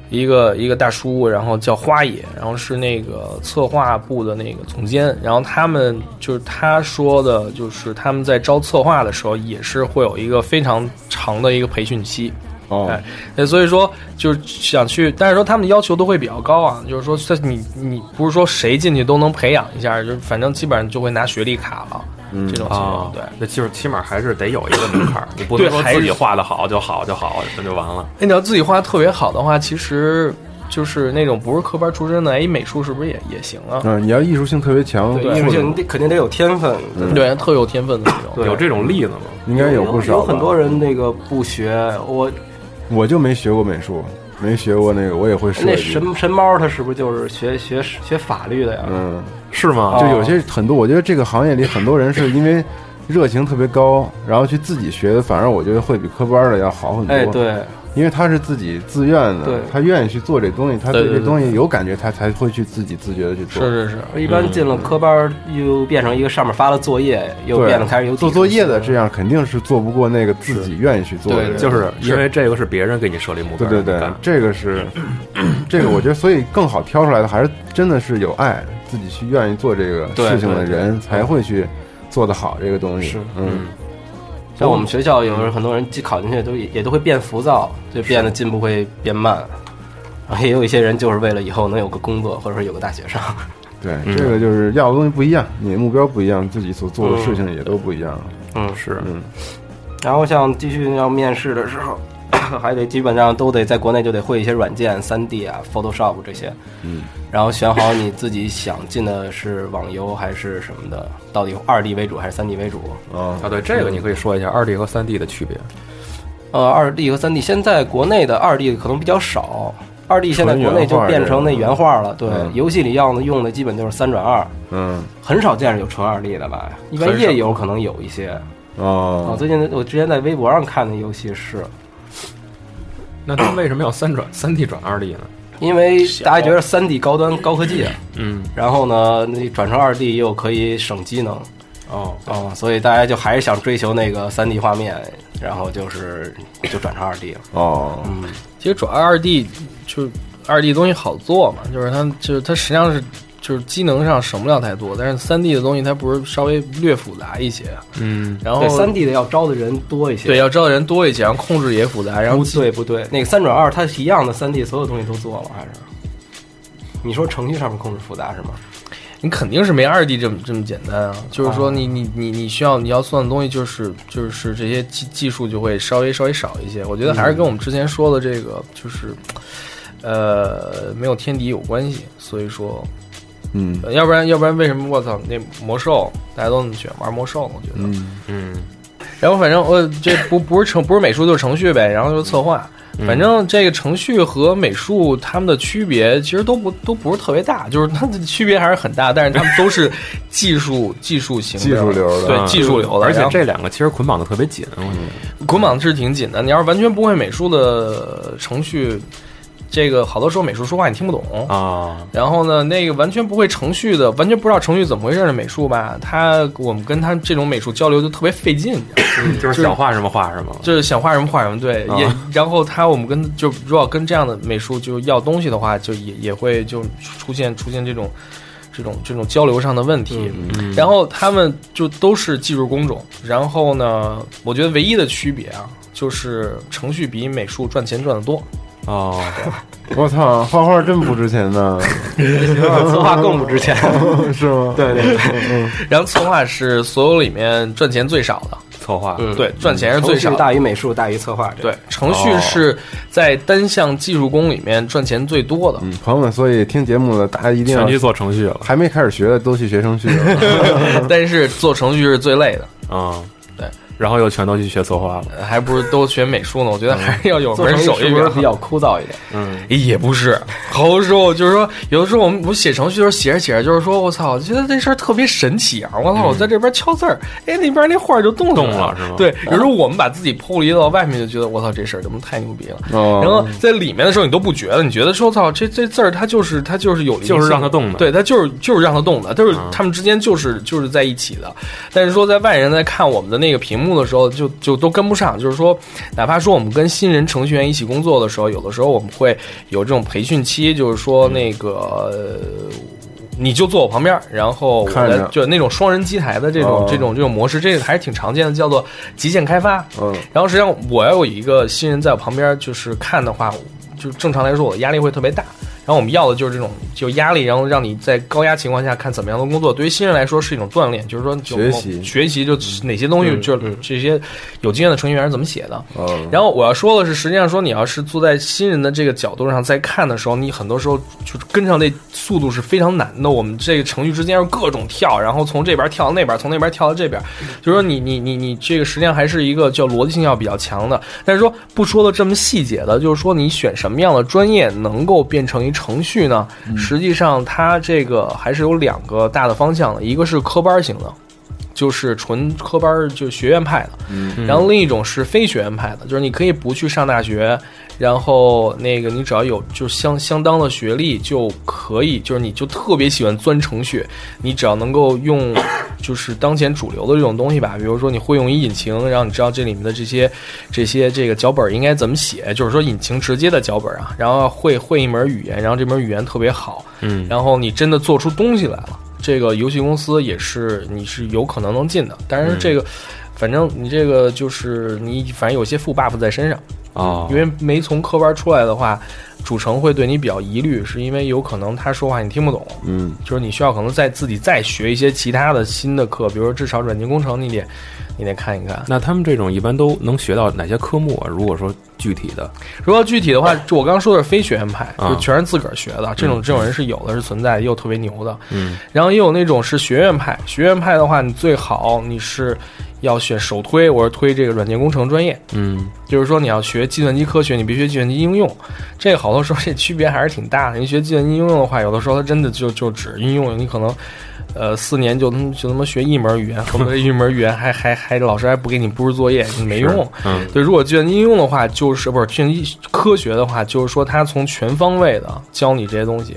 一个一个大叔，然后叫花野，然后是那个策划部的那个总监，然后他们就是他说的，就是他们在招策划的时候，也是会有一个非常长的一个培训期。哦，哎，所以说就是想去，但是说他们的要求都会比较高啊，就是说你你不是说谁进去都能培养一下，就反正基本上就会拿学历卡了。这种情况，对，那就是起码还是得有一个门槛，你不能说自己画的好就好就好，那就完了。哎，你要自己画的特别好的话，其实就是那种不是科班出身的，哎，美术是不是也也行啊？嗯，你要艺术性特别强，艺术性你得肯定得有天分，对，特有天分的那种。有这种例子吗？应该有不少。有很多人那个不学，我我就没学过美术，没学过那个，我也会设计。那神神猫他是不是就是学学学法律的呀？嗯，是吗？就有些很多，我觉得这个行业里很多人是因为。热情特别高，然后去自己学的，反而我觉得会比科班的要好很多。哎，对，因为他是自己自愿的，他愿意去做这东西，他对这东西有感觉，他才会去自己自觉的去做。是是是，一般进了科班又变成一个上面发了作业，又变得开始有做作业的，这样肯定是做不过那个自己愿意去做的。就是因为这个是别人给你设立目标。对对对，这个是这个，我觉得所以更好挑出来的还是真的是有爱，自己去愿意做这个事情的人才会去。做得好这个东西是，嗯，像我们学校有时候很多人既考进去都也都会变浮躁，就变得进步会变慢，然后也有一些人就是为了以后能有个工作或者说有个大学上。<laughs> 对，这个就是要的东西不一样，你的目标不一样，自己所做的事情也都不一样。嗯，是，嗯。然后像继续要面试的时候，还得基本上都得在国内就得会一些软件，三 D 啊，Photoshop 这些。嗯。然后选好你自己想进的是网游还是什么的，到底二 D 为主还是三 D 为主？啊啊，对，这个你可以说一下二 D 和三 D 的区别。呃，二 D 和三 D 现在国内的二 D 可能比较少，二 D 现在国内就变成那原画了。对，游戏里要的用的基本就是三转二。嗯，很少见着有纯二 D 的吧？一般页游可能有一些。哦，最近我之前在微博上看的游戏是。那它为什么要三转三 D 转二 D 呢？<clears throat> 因为大家觉得三 D 高端高科技啊，嗯，然后呢，那转成二 D 又可以省机能，哦哦，所以大家就还是想追求那个三 D 画面，然后就是就转成二 D 了。哦，嗯，其实转二 D 就二 D 东西好做嘛，就是它就是它实际上是。就是机能上省不了太多，但是三 D 的东西它不是稍微略复杂一些，嗯，然后三 D 的要招的人多一些，对，要招的人多一些，然后控制也复杂，然后不对不对，那个三转二它是一样的，三 D 所有东西都做了还是？你说程序上面控制复杂是吗？你肯定是没二 D 这么这么简单啊，就是说你你你你需要你要算的东西就是就是这些技技术就会稍微稍微少一些，我觉得还是跟我们之前说的这个就是呃没有天敌有关系，所以说。嗯，要不然要不然为什么我操那魔兽大家都那么喜欢玩魔兽？我觉得，嗯。嗯，然后反正我这不不是程不是美术就是程序呗，然后就是策划，反正这个程序和美术他们的区别其实都不都不是特别大，就是它的区别还是很大，但是他们都是技术 <laughs> 技术型技术流的，对技术流的，而且这两个其实捆绑的特别紧，捆绑的是挺紧的。你要是完全不会美术的程序。这个好多时候美术说话你听不懂。啊，然后呢，那个完全不会程序的，完全不知道程序怎么回事的美术吧，他我们跟他这种美术交流就特别费劲，<laughs> 就是想画什么画什么，就是想画什么画什么，对，也然后他我们跟就如果跟这样的美术就要东西的话，就也也会就出现出现这种这种这种交流上的问题，然后他们就都是技术工种，然后呢，我觉得唯一的区别啊，就是程序比美术赚钱赚的多。哦，<laughs> 我操，画画真不值钱呢，<laughs> 策划更不值钱，<laughs> 是吗？对对对，嗯，然后策划是所有里面赚钱最少的，策划，对，赚钱是最少，大于美术，大于策划，对，程序是在单项技术工里面赚钱最多的。嗯，朋友们，所以听节目的大家一定要去做程序了，还没开始学的都去学程序，但是做程序是最累的。啊。然后又全都去学策划了，还不如都学美术呢。我觉得还是要有门手艺，比较枯燥一点。嗯，也不是，好多时候就是说，有的时候我们我写程序的时候写着写着，就是说我操，觉得这事儿特别神奇啊！我操，我在这边敲字儿，哎，那边那画就动动了，是吗？对，有时候我们把自己剥离到外面，就觉得我操，这事儿怎么太牛逼了？然后在里面的时候，你都不觉得，你觉得说操，这这字儿它就是它就是有，就是让它动的，对，它就是就是让它动的，就是他们之间就是就是在一起的。但是说在外人在看我们的那个屏幕的时候，就就都跟不上，就是说，哪怕说我们跟新人程序员一起工作的时候，有的时候我们会有这种培训期，就是说那个，你就坐我旁边，然后我就那种双人机台的这种这种这种模式，这个还是挺常见的，叫做极限开发。嗯，然后实际上我要有一个新人在我旁边，就是看的话，就正常来说，我的压力会特别大。然后我们要的就是这种就压力，然后让你在高压情况下看怎么样的工作。对于新人来说是一种锻炼，就是说学习学习就哪些东西，就是这些有经验的程序员是怎么写的。然后我要说的是，实际上说你要是坐在新人的这个角度上在看的时候，你很多时候就是跟上那速度是非常难的。我们这个程序之间要各种跳，然后从这边跳到那边，从那边跳到这边，就是说你你你你这个实际上还是一个叫逻辑性要比较强的。但是说不说的这么细节的，就是说你选什么样的专业能够变成一。程序呢，实际上它这个还是有两个大的方向的，一个是科班型的，就是纯科班，就学院派的，然后另一种是非学院派的，就是你可以不去上大学。然后那个，你只要有就相相当的学历就可以，就是你就特别喜欢钻程序，你只要能够用，就是当前主流的这种东西吧，比如说你会用一引擎，然后你知道这里面的这些这些这个脚本应该怎么写，就是说引擎直接的脚本啊，然后会会一门语言，然后这门语言特别好，嗯，然后你真的做出东西来了，这个游戏公司也是你是有可能能进的，但是这个反正你这个就是你反正有些副 buff 在身上。啊，因为没从科班出来的话，主城会对你比较疑虑，是因为有可能他说话你听不懂，嗯，就是你需要可能再自己再学一些其他的新的课，比如说至少软件工程你得你得看一看。那他们这种一般都能学到哪些科目啊？如果说具体的，如果具体的话，就我刚刚说的是非学院派，就全是自个儿学的，这种这种人是有的，是存在，又特别牛的，嗯，然后也有那种是学院派，学院派的话，你最好你是。要选首推，我是推这个软件工程专业。嗯，就是说你要学计算机科学，你别学计算机应用。这个好多时候这区别还是挺大的。你学计算机应用的话，有的时候它真的就就只应用，你可能呃四年就他就他妈学一门语言，<laughs> 后面一门语言还 <laughs> 还还老师还不给你布置作业，你没用。嗯，对，如果计算机应用的话，就是不是计算机科学的话，就是说它从全方位的教你这些东西。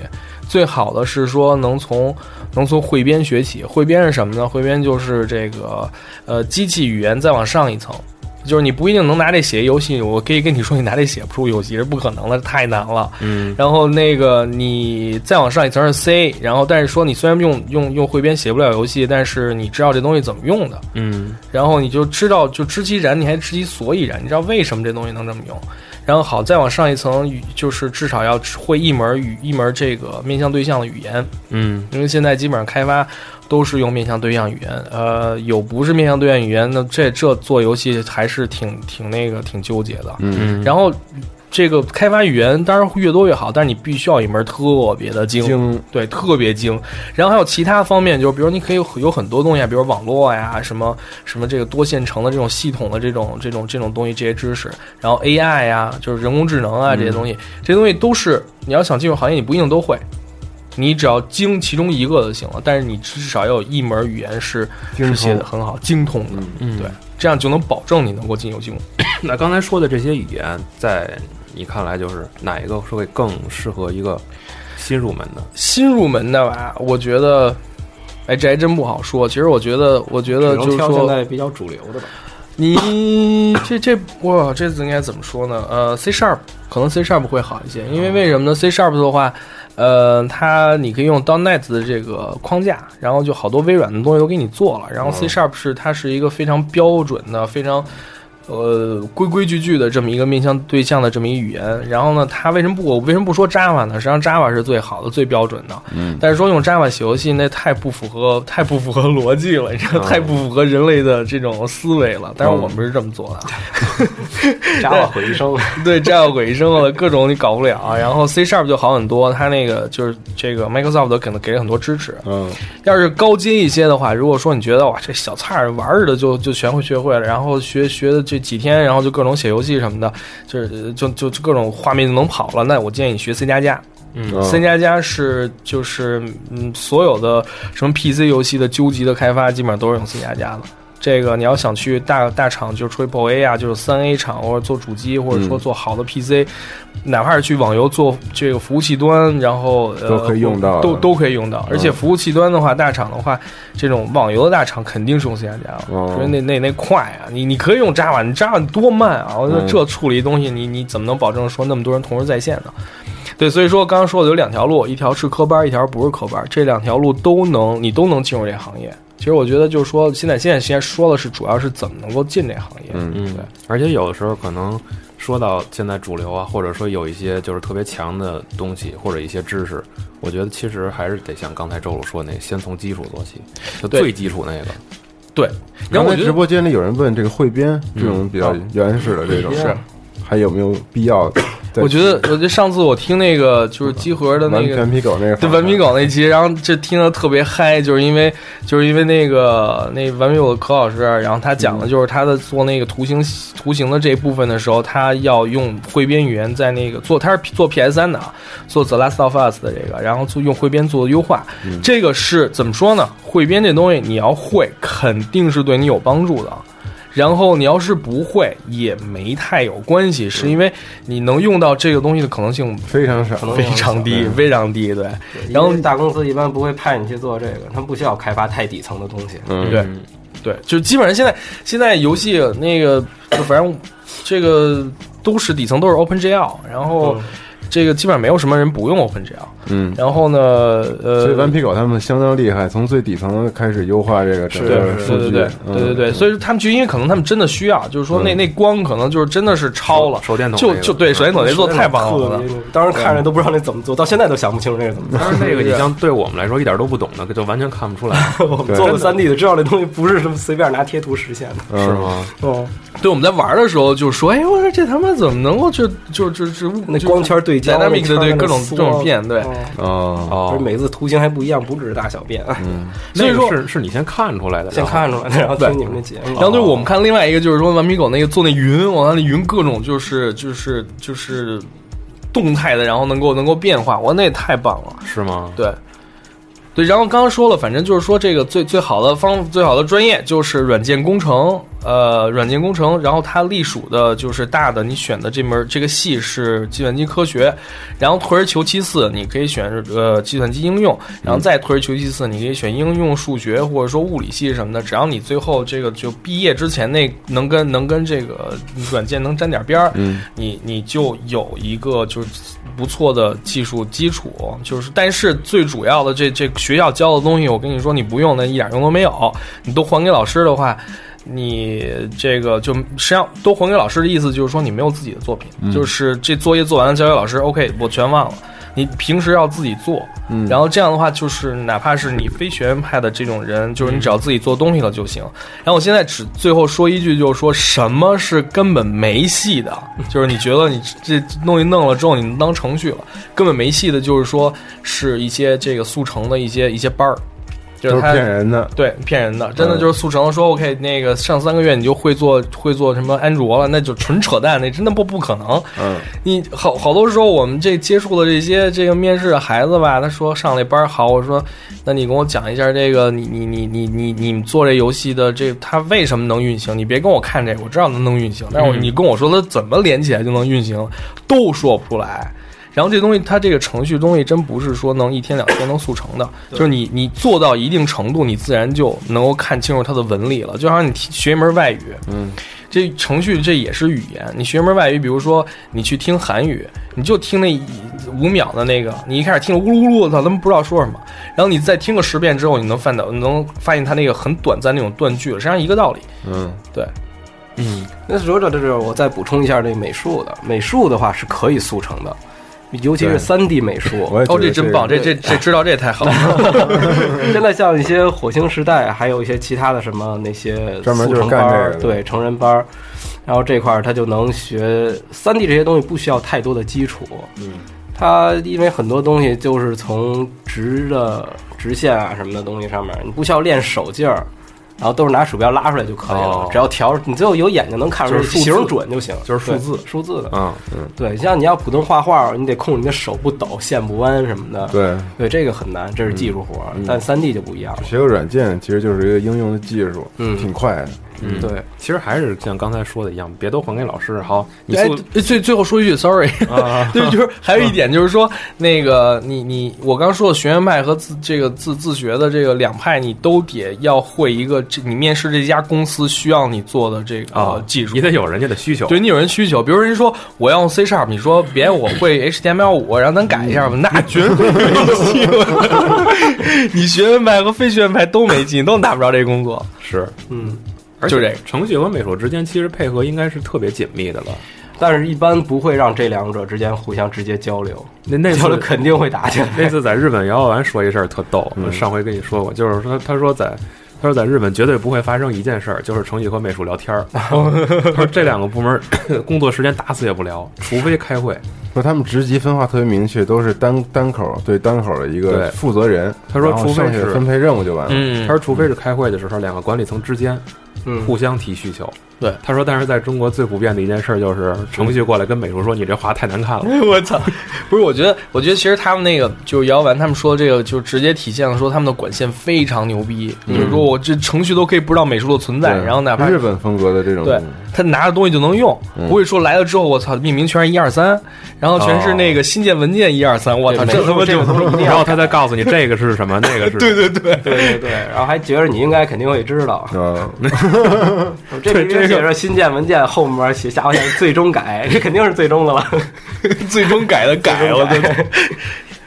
最好的是说能从能从汇编学起，汇编是什么呢？汇编就是这个呃机器语言再往上一层，就是你不一定能拿这写游戏，我可以跟你说你拿这写不出游戏是不可能的，太难了。嗯，然后那个你再往上一层是 C，然后但是说你虽然用用用汇编写不了游戏，但是你知道这东西怎么用的，嗯，然后你就知道就知其然，你还知其所以然，你知道为什么这东西能这么用。然后好，再往上一层语，就是至少要会一门语，一门这个面向对象的语言。嗯，因为现在基本上开发都是用面向对象语言，呃，有不是面向对象语言，那这这做游戏还是挺挺那个挺纠结的。嗯，然后这个开发语言当然越多越好，但是你必须要一门特别的精，对，特别精。然后还有其他方面，就是比如你可以有很多东西，比如网络呀，什么什么这个多线程的这种系统的这种这种这种东西，这些知识。然后 AI 呀，就是人工智能啊这些东西，这些东西都是你要想进入行业，你不一定都会，你只要精其中一个就行了。但是你至少要有一门语言是是写的很好、精通的，嗯，对，这样就能保证你能够进游戏。那刚才说的这些语言，在你看来，就是哪一个是会更适合一个新入门的？新入门的吧，我觉得，哎，这还真不好说。其实我觉得，我觉得就是说，现在比较主流的吧。你这这哇，这次应该怎么说呢？呃，C sharp 可能 C sharp 会好一些，因为为什么呢？C sharp 的话，呃，它你可以用 .NET 的这个框架，然后就好多微软的东西都给你做了。然后 C sharp 是它是一个非常标准的，非常。呃，规规矩矩的这么一个面向对象的这么一语言，然后呢，他为什么不我为什么不说 Java 呢？实际上 Java 是最好的、最标准的。嗯。但是说用 Java 写游戏，那太不符合、<laughs> 太不符合逻辑了，你知道，太不符合人类的这种思维了。但是我们是这么做的。<laughs> Java 毁一生。<laughs> 对，Java 毁一生了，各种你搞不了。然后 C Sharp 就好很多，它那个就是这个 Microsoft 可能给了很多支持。嗯。要是高阶一些的话，如果说你觉得哇，这小菜玩儿的就就全会学会了，然后学学的。这几天，然后就各种写游戏什么的，就是就就各种画面就能跑了。那我建议你学 C 加加，嗯，C 加加是就是嗯，所有的什么 PC 游戏的究极的开发，基本上都是用 C 加加的。这个你要想去大大厂，就是 Triple A 啊，就是三 A 厂，或者做主机，或者说做好的 PC，哪怕是去网游做这个服务器端，然后都可以用到，都都可以用到。而且服务器端的话，大厂的话，这种网游的大厂肯定是用 C 加加，所以那那那快啊！你你可以用 Java，你 Java 多慢啊！我说这处理东西，你你怎么能保证说那么多人同时在线呢？对，所以说刚刚说的有两条路，一条是科班，一条不是科班，这两条路都能你都能进入这行业。其实我觉得就是说，现在现在先说的是主要是怎么能够进这行业。嗯嗯，对。而且有的时候可能说到现在主流啊，或者说有一些就是特别强的东西或者一些知识，我觉得其实还是得像刚才周鲁说那，先从基础做起，就最基础那个。对。然后我直播间里有人问这个汇编这种比较原始的这种是还有没有必要？我觉得，我觉得上次我听那个就是集合的那个顽皮狗那个，对顽皮狗那期，然后这听着特别嗨，就是因为就是因为那个那顽皮狗的柯老师，然后他讲的就是他的做那个图形图形的这一部分的时候，他要用汇编语言在那个做，他是做 PS 三的啊，做 The Last of Us 的这个，然后做用汇编做的优化，这个是怎么说呢？汇编这东西你要会，肯定是对你有帮助的。然后你要是不会，也没太有关系，是因为你能用到这个东西的可能性非常少，非常低，非常低。对，然后大公司一般不会派你去做这个，他们不需要开发太底层的东西。嗯，对，对，就基本上现在现在游戏那个，反正这个都是底层都是 OpenGL，然后。这个基本上没有什么人不用 OpenGL，嗯，然后呢，呃，所以顽皮狗他们相当厉害，从最底层开始优化这个整个数据，对对对对对，所以他们就因为可能他们真的需要，就是说那那光可能就是真的是超了，手电筒就就对手电筒那做太棒了，当时看着都不知道那怎么做到现在都想不清楚那个怎么做，但是那个你像对我们来说一点都不懂的，就完全看不出来。<laughs> 我们做了三 D 的，知道这东西不是什么随便拿贴图实现的，是吗？哦，对，我们在玩的时候就说，哎，我说这他妈怎么能够就就就就那光圈对焦，那 mix 对。各种各种变，对，哦哦，每次图形还不一样，不只是大小变，嗯，<laughs> 所以说是是你先看出来的，先看出来的，然后听你们的节目，然后对我们看另外一个就是说顽皮狗那个做那云，我那云各种就是就是就是动态的，然后能够能够变化，我那也太棒了，是吗？对。对，然后刚刚说了，反正就是说这个最最好的方最好的专业就是软件工程，呃，软件工程，然后它隶属的就是大的，你选的这门这个系是计算机科学，然后退而求其次，你可以选呃计算机应用，然后再退而求其次，你可以选应用数学或者说物理系什么的，只要你最后这个就毕业之前那能跟能跟这个软件能沾点边儿，嗯，你你就有一个就是不错的技术基础，就是但是最主要的这这。学校教的东西，我跟你说，你不用，那一点用都没有。你都还给老师的话，你这个就实际上都还给老师的意思，就是说你没有自己的作品，就是这作业做完了交给老师，OK，我全忘了。你平时要自己做，嗯，然后这样的话，就是哪怕是你非学院派的这种人，就是你只要自己做东西了就行。然后我现在只最后说一句，就是说什么是根本没戏的，<laughs> 就是你觉得你这东西弄了之后你能当程序了，根本没戏的，就是说是一些这个速成的一些一些班儿。就是骗人的，对，骗人的，真的就是速成说 OK，那个上三个月你就会做会做什么安卓了，那就纯扯淡，那真的不不可能。嗯，你好好多时候我们这接触的这些这个面试的孩子吧，他说上那班好，我说那你跟我讲一下这个，你你你你你你做这游戏的这它为什么能运行？你别跟我看这个，我知道它能运行，但是你跟我说它怎么连起来就能运行，都说不出来。然后这东西，它这个程序东西真不是说能一天两天能速成的，就是你你做到一定程度，你自然就能够看清楚它的纹理了。就好像你学一门外语，嗯，这程序这也是语言。你学一门外语，比如说你去听韩语，你就听那五秒的那个，你一开始听了呜噜呜噜，操，他们不知道说什么。然后你再听个十遍之后，你能翻到，你能发现它那个很短暂那种断句了，实际上一个道理。嗯，对，嗯，那说着这是我再补充一下这美术的，美术的话是可以速成的。尤其是三 D 美术，哦，这真棒！这这这知道这太好了。<laughs> 现在像一些火星时代，还有一些其他的什么那些专门就是干这个，对成人班，然后这块儿他就能学三 D 这些东西，不需要太多的基础。嗯，他因为很多东西就是从直的直线啊什么的东西上面，你不需要练手劲儿。然后都是拿鼠标拉出来就可以了，只要调，你最后有眼睛能看出来形准就行，就是数字数字的。嗯嗯，对，像你要普通画画，你得控制你的手不抖、线不弯什么的。对对，这个很难，这是技术活。但三 D 就不一样了，学个软件其实就是一个应用的技术，嗯，挺快的。嗯，对，其实还是像刚才说的一样，别都还给老师。好，你最最后说一句，sorry，<laughs> 对，就是还有一点就是说，那个你你我刚说的学院派和自这个自自学的这个两派，你都得要会一个，这你面试这家公司需要你做的这个技术，你得有人家的需求，对你有人需求，比如人说我要用 C sharp，你说别我会 HTML 五，然后咱改一下吧，那绝对没 <laughs> 戏。你学院派和非学院派都没劲，都拿不着这工作。是，嗯。就这程序和美术之间其实配合应该是特别紧密的了，但是一般不会让这两者之间互相直接交流。那那次肯定会打起来。那次在日本，姚小丸说一事儿特逗，上回跟你说过，就是说他说在他说在日本绝对不会发生一件事儿，就是程序和美术聊天儿。<laughs> 他说这两个部门 <clears throat> 工作时间打死也不聊，除非开会。说他们职级分化特别明确，都是单单口对单口的一个负责人。他说除非是分配任务就完了。嗯，他说除非是开会的时候，两个管理层之间。互相提需求。对，他说，但是在中国最普遍的一件事就是程序过来跟美术说：“你这画太难看了。<laughs> ”我操！不是，我觉得，我觉得其实他们那个就是姚文他们说的这个，就直接体现了说他们的管线非常牛逼。就是说我这程序都可以不知道美术的存在，然后哪怕日本风格的这种，对他拿着东西就能用，不会说来了之后我操命名全是一二三，然后全是那个新建文件一二三，我操，这他妈就然后他再告诉你这个是什么，那个是 <laughs> 对对对对对对，然后还觉得你应该肯定会知道。嗯。<laughs> 这里面写着新建文件，后面写下划线最终改，这肯定是最终的了。最终改的改，我 <laughs> 的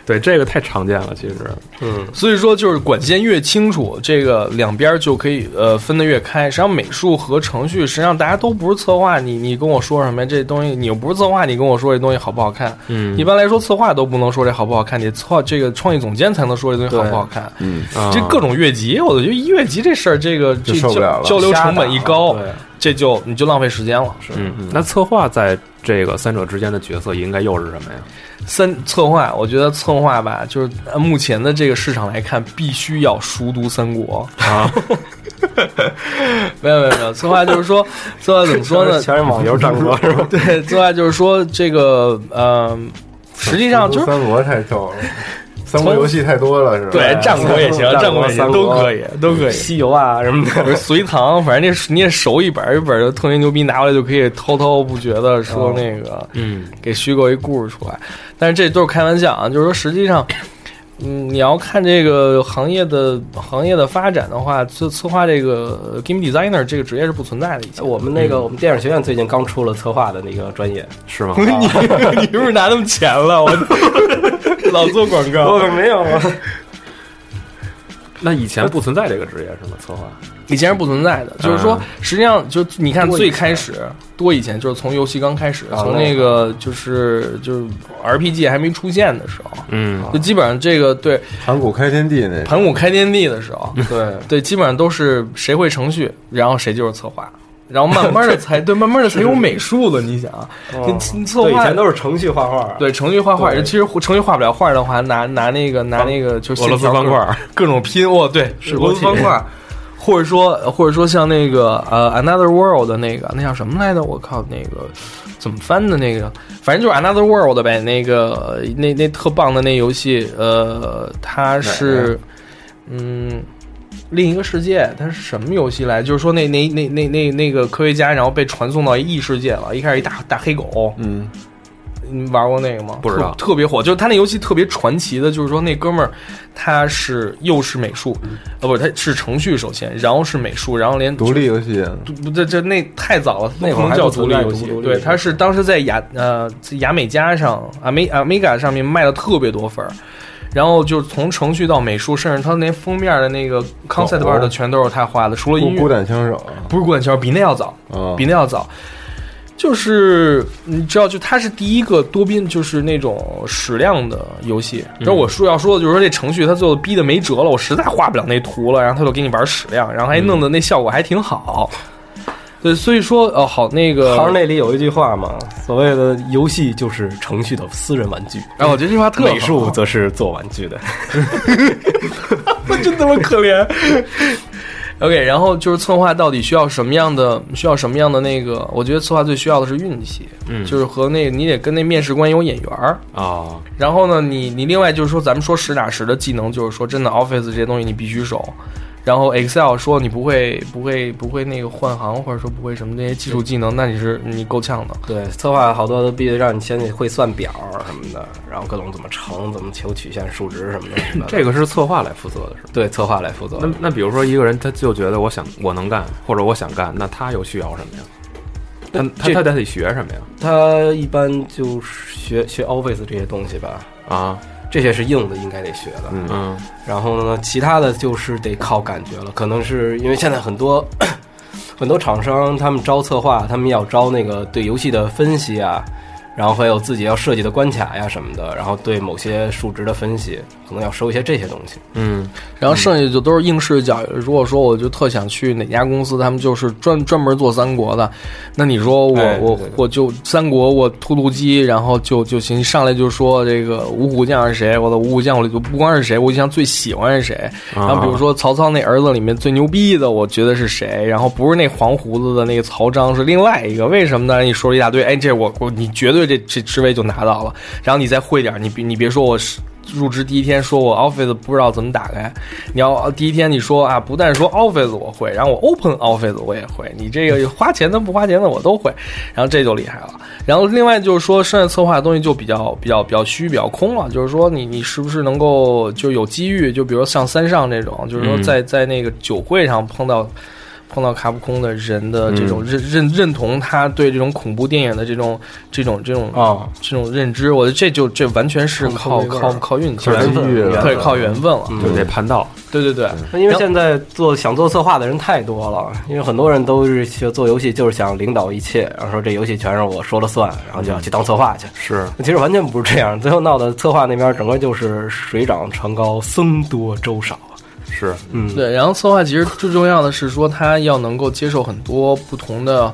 对这个太常见了，其实，嗯，所以说就是管线越清楚，这个两边就可以呃分得越开。实际上美术和程序，实际上大家都不是策划，你你跟我说什么这东西，你又不是策划，你跟我说这东西好不好看？嗯，一般来说策划都不能说这好不好看，你策划这个创意总监才能说这东西好不好看。嗯，这各种越级，我觉得一越级这事儿，这个这交流成本一高，这就你就浪费时间了。是，嗯，那策划在这个三者之间的角色应该又是什么呀？三策划，我觉得策划吧，就是目前的这个市场来看，必须要熟读三国啊。<laughs> 没有没有没有，策划就是说，策划怎么说呢？<laughs> 全是网游战国是吧？对，策划就是说这个呃，实际上就是三国太逗了。三国游戏太多了，是吧？对，战国也行，<laughs> 战国也行，都可以，都可以。西游啊什么的，隋唐，反正那你也熟一本一本就特别牛逼，拿过来就可以滔滔不绝的说那个，嗯，给虚构一故事出来。但是这都是开玩笑啊，就是说实际上，嗯，你要看这个行业的行业的发展的话，策策划这个 game designer 这个职业是不存在的。以前我们那个我们电影学院最近刚出了策划的那个专业，是吗？<laughs> 你 <laughs> 你是不是拿他们钱了？我。<laughs> 老做广告，我没有啊。那以前不存在这个职业是吗？策划？以前是不存在的，就是说，实际上就你看最开始多以前，就是从游戏刚开始，从那个就是就是 RPG 还没出现的时候，嗯，就基本上这个对。盘古开天地那盘古开天地的时候，<laughs> 对对，基本上都是谁会程序，然后谁就是策划。然后慢慢的才 <laughs> 对，慢慢的才有美术了。你想，你策划以前都是程序画画，对程序画画。其实程序画不了画的话，拿拿那个拿那个就俄罗斯方块，各种拼。哦，对，俄罗斯方块，或者说或者说像那个呃 Another World 的那个那叫什么来着？我靠，那个怎么翻的那个？反正就是 Another World 呗。那个那那特棒的那游戏，呃，它是嗯。另一个世界，它是什么游戏来？就是说，那那那那那那个科学家，然后被传送到异世界了。一开始一大大黑狗，嗯，你玩过那个吗？不知道，特别火。就是他那游戏特别传奇的，就是说那哥们儿他是又是美术，呃，不是，他是程序首先，然后是美术，然后连独立游戏，不，这这那太早了，那不能叫独立游戏。对，他是当时在雅呃雅美加上啊美啊 mega 上面卖了特别多份儿。然后就从程序到美术，甚至他连封面的那个 concept art 的全都是他画的，除了音乐。孤胆枪手不是孤胆枪手，比那要早，比那要早。就是你知道，就他是第一个多边，就是那种矢量的游戏。然后我说要说的就是说，这程序他最后逼的没辙了，我实在画不了那图了，然后他就给你玩矢量，然后还弄的那效果还挺好。对，所以说，哦，好，那个行那里有一句话嘛，所谓的游戏就是程序的私人玩具，然后我觉得这句话特美术则是做玩具的 <laughs> <laughs> 真他妈可怜。<laughs> OK，然后就是策划到底需要什么样的，需要什么样的那个？我觉得策划最需要的是运气，嗯，就是和那个你得跟那面试官有眼缘儿啊。然后呢，你你另外就是说，咱们说实打实的技能，就是说真的 Office 这些东西你必须熟。然后 Excel 说你不会不会不会那个换行，或者说不会什么那些技术技能，那你是你够呛的。对，策划好多都必须让你先得会算表什么的，然后各种怎么乘、怎么求曲线、数值什么的。这个是策划来负责的，是吧？对，策划来负责。那那比如说一个人他就觉得我想我能干，或者我想干，那他又需要什么呀？他他他得学什么呀？他一般就是学学 Office 这些东西吧。啊。这些是硬的，应该得学的。嗯，然后呢，其他的就是得靠感觉了。可能是因为现在很多 <coughs> 很多厂商，他们招策划，他们要招那个对游戏的分析啊。然后还有自己要设计的关卡呀什么的，然后对某些数值的分析，可能要收一些这些东西。嗯，然后剩下就都是应试教育。如果说我就特想去哪家公司，他们就是专专门做三国的，那你说我我我就三国我突突机，然后就就行。上来就说这个五虎将是谁？我的五虎将我就不光是谁，我就想最喜欢是谁。然后比如说曹操那儿子里面最牛逼的，我觉得是谁？然后不是那黄胡子的那个曹彰，是另外一个。为什么呢？你说了一大堆，哎，这我我你绝对。这这职位就拿到了，然后你再会点，你别你别说我是入职第一天说我 Office 不知道怎么打开，你要第一天你说啊，不但说 Office 我会，然后我 Open Office 我也会，你这个花钱的不花钱的我都会，然后这就厉害了。然后另外就是说，商业策划的东西就比较比较比较虚比较空了，就是说你你是不是能够就有机遇，就比如像三上这种，就是说在在那个酒会上碰到。碰到卡普空的人的这种认认认同，他对这种恐怖电影的这种这种这种啊。这种认知，我觉得这就这完全是靠靠靠运气，缘分，对，靠缘分了，就得盘道。对对对，因为现在做想做策划的人太多了，因为很多人都是学做游戏，就是想领导一切，然后说这游戏全是我说了算，然后就要去当策划去。是，其实完全不是这样，最后闹的策划那边整个就是水涨船高，僧多粥少。是，嗯，对，然后策划其实最重要的是说，他要能够接受很多不同的。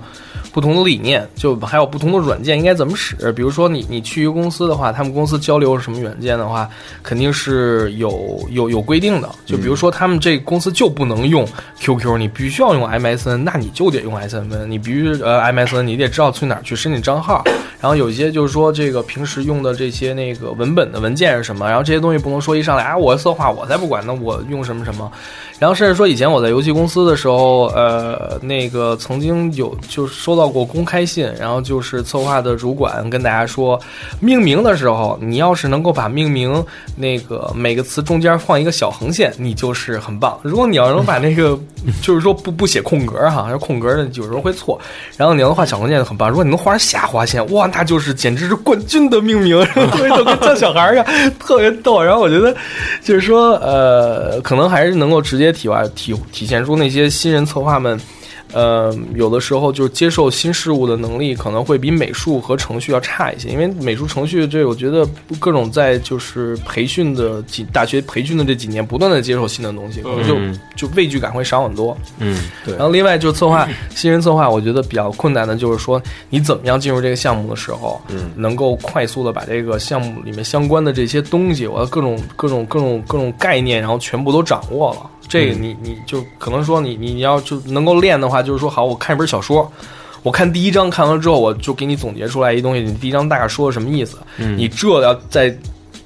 不同的理念，就还有不同的软件应该怎么使。比如说，你你去一个公司的话，他们公司交流什么软件的话，肯定是有有有规定的。就比如说，他们这公司就不能用 QQ，你必须要用 MSN，那你就得用 MSN。你必须呃 MSN，你得知道去哪儿去申请账号。然后有些就是说，这个平时用的这些那个文本的文件是什么？然后这些东西不能说一上来啊，我策划我才不管呢，我用什么什么。然后甚至说，以前我在游戏公司的时候，呃，那个曾经有就收到过公开信，然后就是策划的主管跟大家说，命名的时候，你要是能够把命名那个每个词中间放一个小横线，你就是很棒。如果你要能把那个就是说不不写空格哈，空格的有时候会错。然后你要能画小横线就很棒。如果你能画下划线，哇，他就是简直是冠军的命名，特别逗，跟叫小孩一样，特别逗。然后我觉得，就是说，呃，可能还是能够直接体外体体现出那些新人策划们。呃，有的时候就是接受新事物的能力可能会比美术和程序要差一些，因为美术程序这我觉得各种在就是培训的几大学培训的这几年，不断的接受新的东西，可能就就畏惧感会少很多。嗯，对。然后另外就是策划新人策划，我觉得比较困难的就是说你怎么样进入这个项目的时候，嗯，能够快速的把这个项目里面相关的这些东西，我要各种各种各种各种概念，然后全部都掌握了。这个你你就可能说你你要就能够练的话，就是说好，我看一本小说，我看第一章看完之后，我就给你总结出来一东西，你第一章大概说的什么意思？嗯，你这要在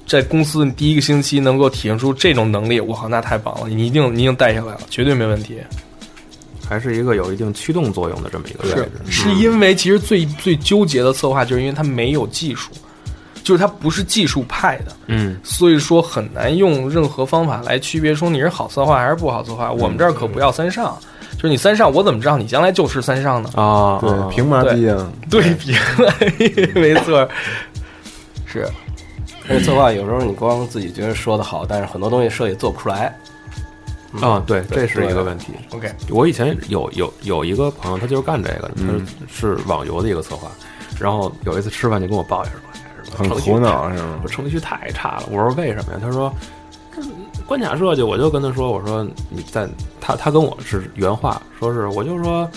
在公司第一个星期能够体现出这种能力，我靠，那太棒了！你一定你一定带下来了，绝对没问题。还是一个有一定驱动作用的这么一个是，是因为其实最最纠结的策划，就是因为他没有技术。就是他不是技术派的，嗯，所以说很难用任何方法来区别说你是好策划还是不好策划。我们这儿可不要三上，就是你三上，我怎么知道你将来就是三上呢？啊，对，凭嘛逼啊？对，<laughs> 凭没错，是。而且策划有时候你光自己觉得说的好，但是很多东西设计做不出来。啊，对，这是一个问题。OK，我以前有有有一个朋友，他就是干这个的，他是网游的一个策划，然后有一次吃饭就跟我抱怨说。很苦恼是吗？我程序太差了。我说为什么呀？他说关卡设计，我就跟他说，我说你在他他跟我是原话，说是我就说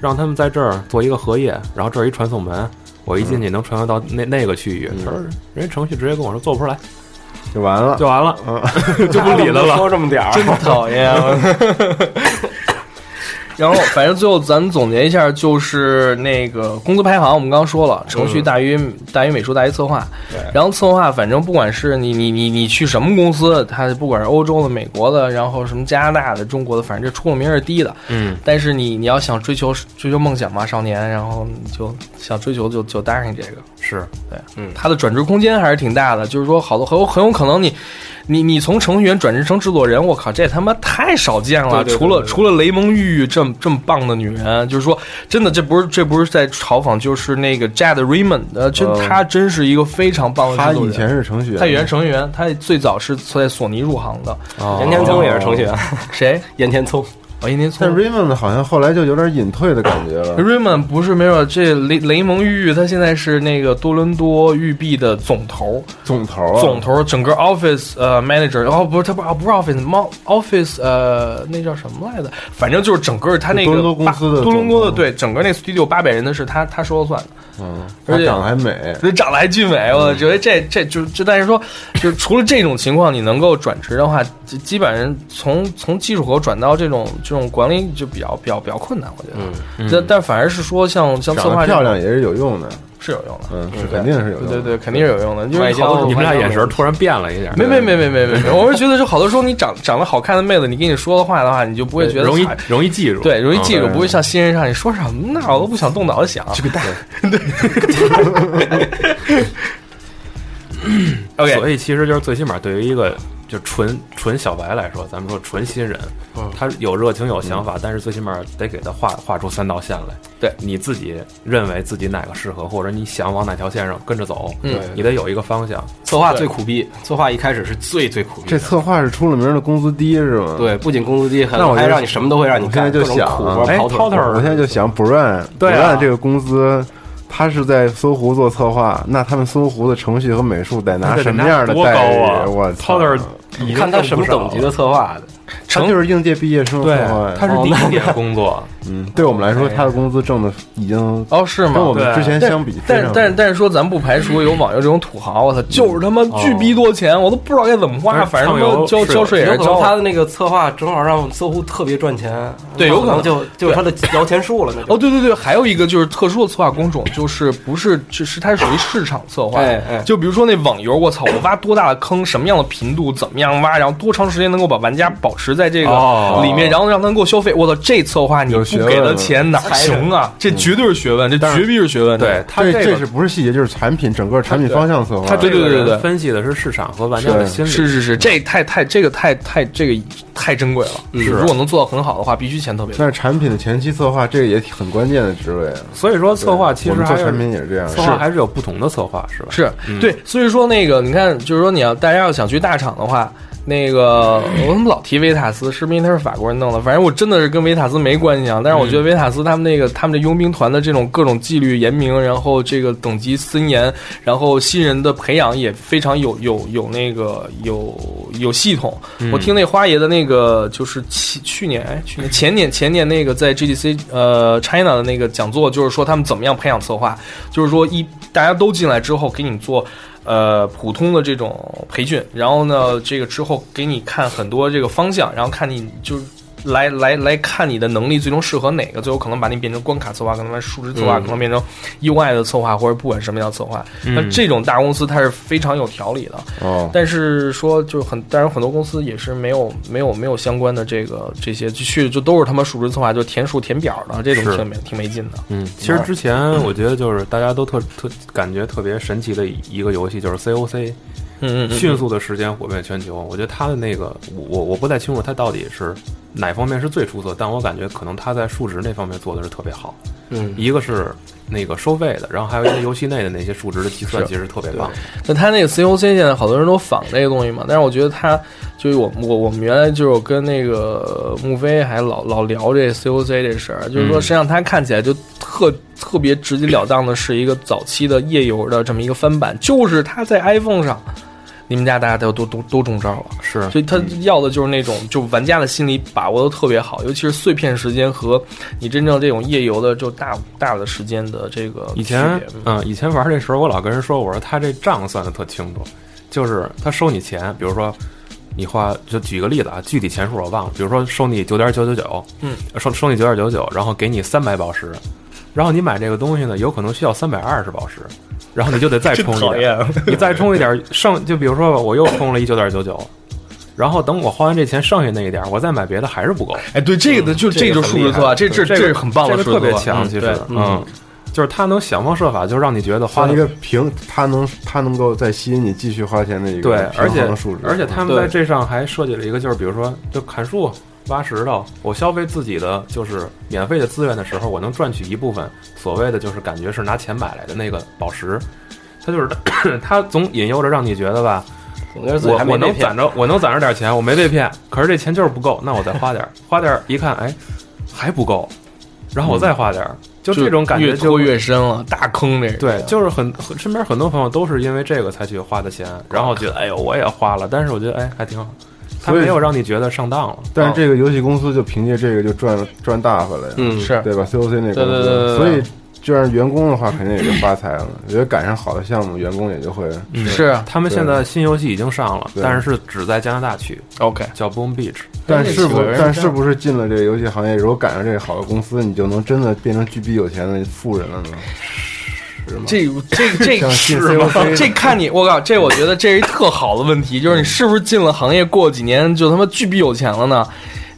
让他们在这儿做一个荷叶，然后这儿一传送门，我一进去能传送到那那个区域。他说人家程序直接跟我说做不出来，就完了，就完了，嗯，就不理他 <laughs> 了。说这么点儿，<laughs> 真讨厌。然后，反正最后咱们总结一下，就是那个工资排行，我们刚刚说了，程序大于大于美术大于策划。然后策划，反正不管是你你你你去什么公司，它不管是欧洲的、美国的，然后什么加拿大的、中国的，反正这出了名是低的。嗯。但是你你要想追求追求梦想嘛，少年，然后你就想追求就就搭上这个。是对，嗯，它的转职空间还是挺大的。就是说，好多很有很有可能你。你你从程序员转职成制作人，我靠，这他妈太少见了！除了除了雷蒙玉这么这么棒的女人，就是说，真的，这不是这不是在嘲讽，就是那个 Jade Raymond，呃，真他真是一个非常棒的他以前是程序员，他以前程序员，他最早是在索尼入行的。岩田聪也是程序员，谁？岩田聪。哦，一年错。但 Raymond 好像后来就有点隐退的感觉了。Raymond 不是没有，这雷雷蒙玉他现在是那个多伦多育碧的总头，总头，总头，整个 Office 呃 Manager，哦不是他不不是 Office，猫 Office 呃那叫什么来着？反正就是整个他那个多伦多公司的多伦多的对，整个那 Studio 八百人的是他他说了算的。嗯，而且长得还美，这长得还俊美，我觉得这这就就但是说，就除了这种情况，你能够转职的话，基本上从从技术活转到这种这种管理就比较比较比较困难，我觉得。嗯，但但反而是说像像策划漂亮也是有用的，是有用的，嗯，是肯定是有用的，对对，肯定是有用的。因为你们俩眼神突然变了一点，没没没没没没没，<laughs> 我是觉得就好多时候你长长得好看的妹子，你跟你说的话的话，你就不会觉得容易容易记住，对，容易记住，不会像新人上你说什么呢，我都不想动脑子想，这个蛋，<laughs> 对。<laughs> OK，所以其实就是最起码对于一个就纯纯小白来说，咱们说纯新人，他有热情有想法，但是最起码得给他画画出三道线来。对，你自己认为自己哪个适合，或者你想往哪条线上跟着走，嗯，你得有一个方向。策划最苦逼，策划一开始是最最苦逼。这策划是出了名的工资低是吗？对，不仅工资低，还那我还让你什么都会让你现在就想，哎，涛涛，我现在就想，Brand，Brand 这个公司。他是在搜狐做策划，那他们搜狐的程序和美术得拿什么样的待遇？我操！你看他什么等级的策划的？他就是应届毕业生策划，他是第一年工作。嗯，对我们来说，他的工资挣的已经哦是吗？跟我们之前相比，但但但是说咱不排除有网游这种土豪，我操，就是他妈巨逼多钱，我都不知道该怎么花，反正交交税也是交。他的那个策划正好让搜狐特别赚钱，对，有可能就就是他的摇钱树了。那哦，对对对，还有一个就是特殊的策划工种，就是不是就是它属于市场策划，哎哎，就比如说那网游，我操，我挖多大的坑，什么样的频度，怎么样挖，然后多长时间能够把玩家保持在这个里面，然后让他能够消费。我操，这策划你不给的钱哪行啊？这绝对是学问，这绝逼是学问。对，他这这是不是细节？就是产品整个产品方向策划。他对对对对，分析的是市场和玩家的心理。是是是，这太太这个太太这个太珍贵了。是，如果能做到很好的话，必须钱特别。但是产品的前期策划这个也很关键的职位啊。所以说策划其实做产品也是这样，策划还是有不同的策划，是吧？是对，所以说那个你看，就是说你要大家要想去大厂的话。那个我怎么老提维塔斯？是不是因为他是法国人弄的？反正我真的是跟维塔斯没关系啊。但是我觉得维塔斯他们那个他们的佣兵团的这种各种纪律严明，然后这个等级森严，然后新人的培养也非常有有有那个有有系统。我听那花爷的那个就是去去年哎去年前年前年那个在 GDC 呃 China 的那个讲座，就是说他们怎么样培养策划，就是说一大家都进来之后给你做。呃，普通的这种培训，然后呢，这个之后给你看很多这个方向，然后看你就。来来来看你的能力最终适合哪个，最后可能把你变成关卡策划，可能数值策划，可能变成 UI 的策划，或者不管什么样策划。那这种大公司它是非常有条理的。哦。但是说就是很，当然很多公司也是没有没有没有相关的这个这些，就去就都是他妈数值策划，就填数填表的这种挺没挺没劲的。嗯。其实之前我觉得就是大家都特特感觉特别神奇的一个游戏就是 COC，嗯嗯，迅速的时间火遍全球。我觉得他的那个我我不太清楚他到底是。哪方面是最出色？但我感觉可能他在数值那方面做的是特别好。嗯，一个是那个收费的，然后还有一些游戏内的那些数值的计算，其实特别棒。那他那个 COC 现在好多人都仿这个东西嘛，但是我觉得他就是我我我们原来就是跟那个穆飞还老老聊这 COC 这事儿，就是说实际上他看起来就特特别直截了当的是一个早期的页游的这么一个翻版，就是他在 iPhone 上。你们家大家都都都都中招了，是，所以他要的就是那种，就玩家的心理把握的特别好，尤其是碎片时间和你真正这种夜游的就大大的时间的这个。以前，嗯，以前玩这时候，我老跟人说，我说他这账算的特清楚，就是他收你钱，比如说你花，就举个例子啊，具体钱数我忘了，比如说收你九点九九九，嗯，收收你九点九九，然后给你三百宝石，然后你买这个东西呢，有可能需要三百二十宝石。然后你就得再 <laughs> 充一点，你再 <laughs> 充一点，剩就比如说吧，我又充了一九点九九，然后等我花完这钱，剩下那一点，我再买别的还是不够。哎，对，这个的就这就是数字策划，这这这是很棒的，这个特别强，其实，嗯，就是他能想方设法，就让你觉得花一个平，他能他能够再吸引你继续花钱的一个对，而且数值，而且他们在这上还设计了一个，就是比如说就砍树。挖石头，我消费自己的就是免费的资源的时候，我能赚取一部分所谓的就是感觉是拿钱买来的那个宝石，他就是 <coughs> 他总引诱着让你觉得吧，我我能攒着我能攒着点钱，我没被骗，可是这钱就是不够，那我再花点，花点一看，哎，还不够，然后我再花点，就这种感觉越拖越深了，大坑这对，就是很身边很多朋友都是因为这个才去花的钱，然后觉得哎呦我也花了，但是我觉得哎还挺好。他没有让你觉得上当了，但是这个游戏公司就凭借这个就赚赚大发了呀，嗯，是对吧？COC 那公司，所以就让员工的话肯定也就发财了。我觉得赶上好的项目，员工也就会是。他们现在新游戏已经上了，但是是只在加拿大区，OK，叫 Boom Beach。但是不，但是不是进了这个游戏行业，如果赶上这个好的公司，你就能真的变成巨逼有钱的富人了呢？这这这是吗？<laughs> 这看你，我靠！这我觉得这是一特好的问题，就是你是不是进了行业，过几年就他妈巨逼有钱了呢？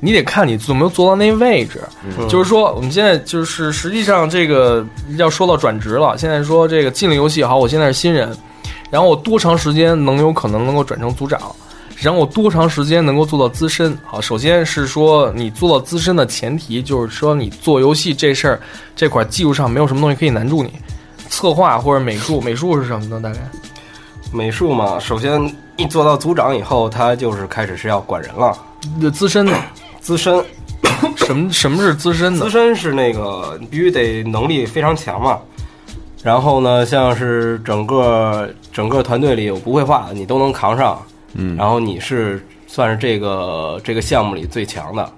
你得看你有没有做到那位置。就是说，我们现在就是实际上这个要说到转职了。现在说这个进了游戏好，我现在是新人，然后我多长时间能有可能能够转成组长？然后我多长时间能够做到资深？好，首先是说你做到资深的前提，就是说你做游戏这事儿这块技术上没有什么东西可以难住你。策划或者美术，美术是什么呢？大概美术嘛，首先一做到组长以后，他就是开始是要管人了。资深的，<coughs> 资深，<coughs> 什么什么是资深的？资深是那个必须得能力非常强嘛。然后呢，像是整个整个团队里有不会画的，你都能扛上。嗯。然后你是算是这个这个项目里最强的。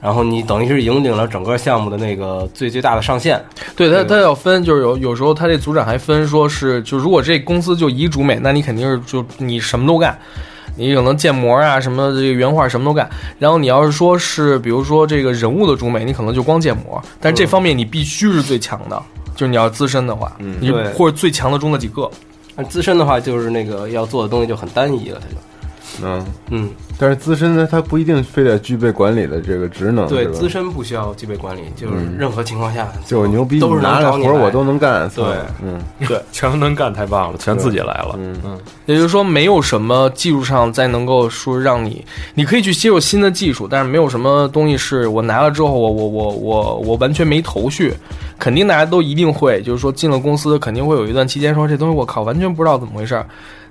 然后你等于是引领了整个项目的那个最最大的上限。对他，他要分，就是有有时候他这组长还分，说是就如果这公司就一主美，那你肯定是就你什么都干，你可能建模啊什么这个原画什么都干。然后你要是说是比如说这个人物的主美，你可能就光建模，但这方面你必须是最强的，就是你要资深的话，你或者最强的中的几个。那资深的话，就是那个要做的东西就很单一了，他就。嗯嗯，但是资深呢，他不一定非得具备管理的这个职能。对，资深不需要具备管理，就是任何情况下就我牛逼，都是拿着活我都能干。对，嗯，对，<laughs> 全能干，太棒了，全自己来了。嗯。嗯，也就是说，没有什么技术上再能够说让你，你可以去接受新的技术，但是没有什么东西是我拿了之后，我我我我我完全没头绪。肯定大家都一定会，就是说进了公司，肯定会有一段期间说这东西我靠，完全不知道怎么回事儿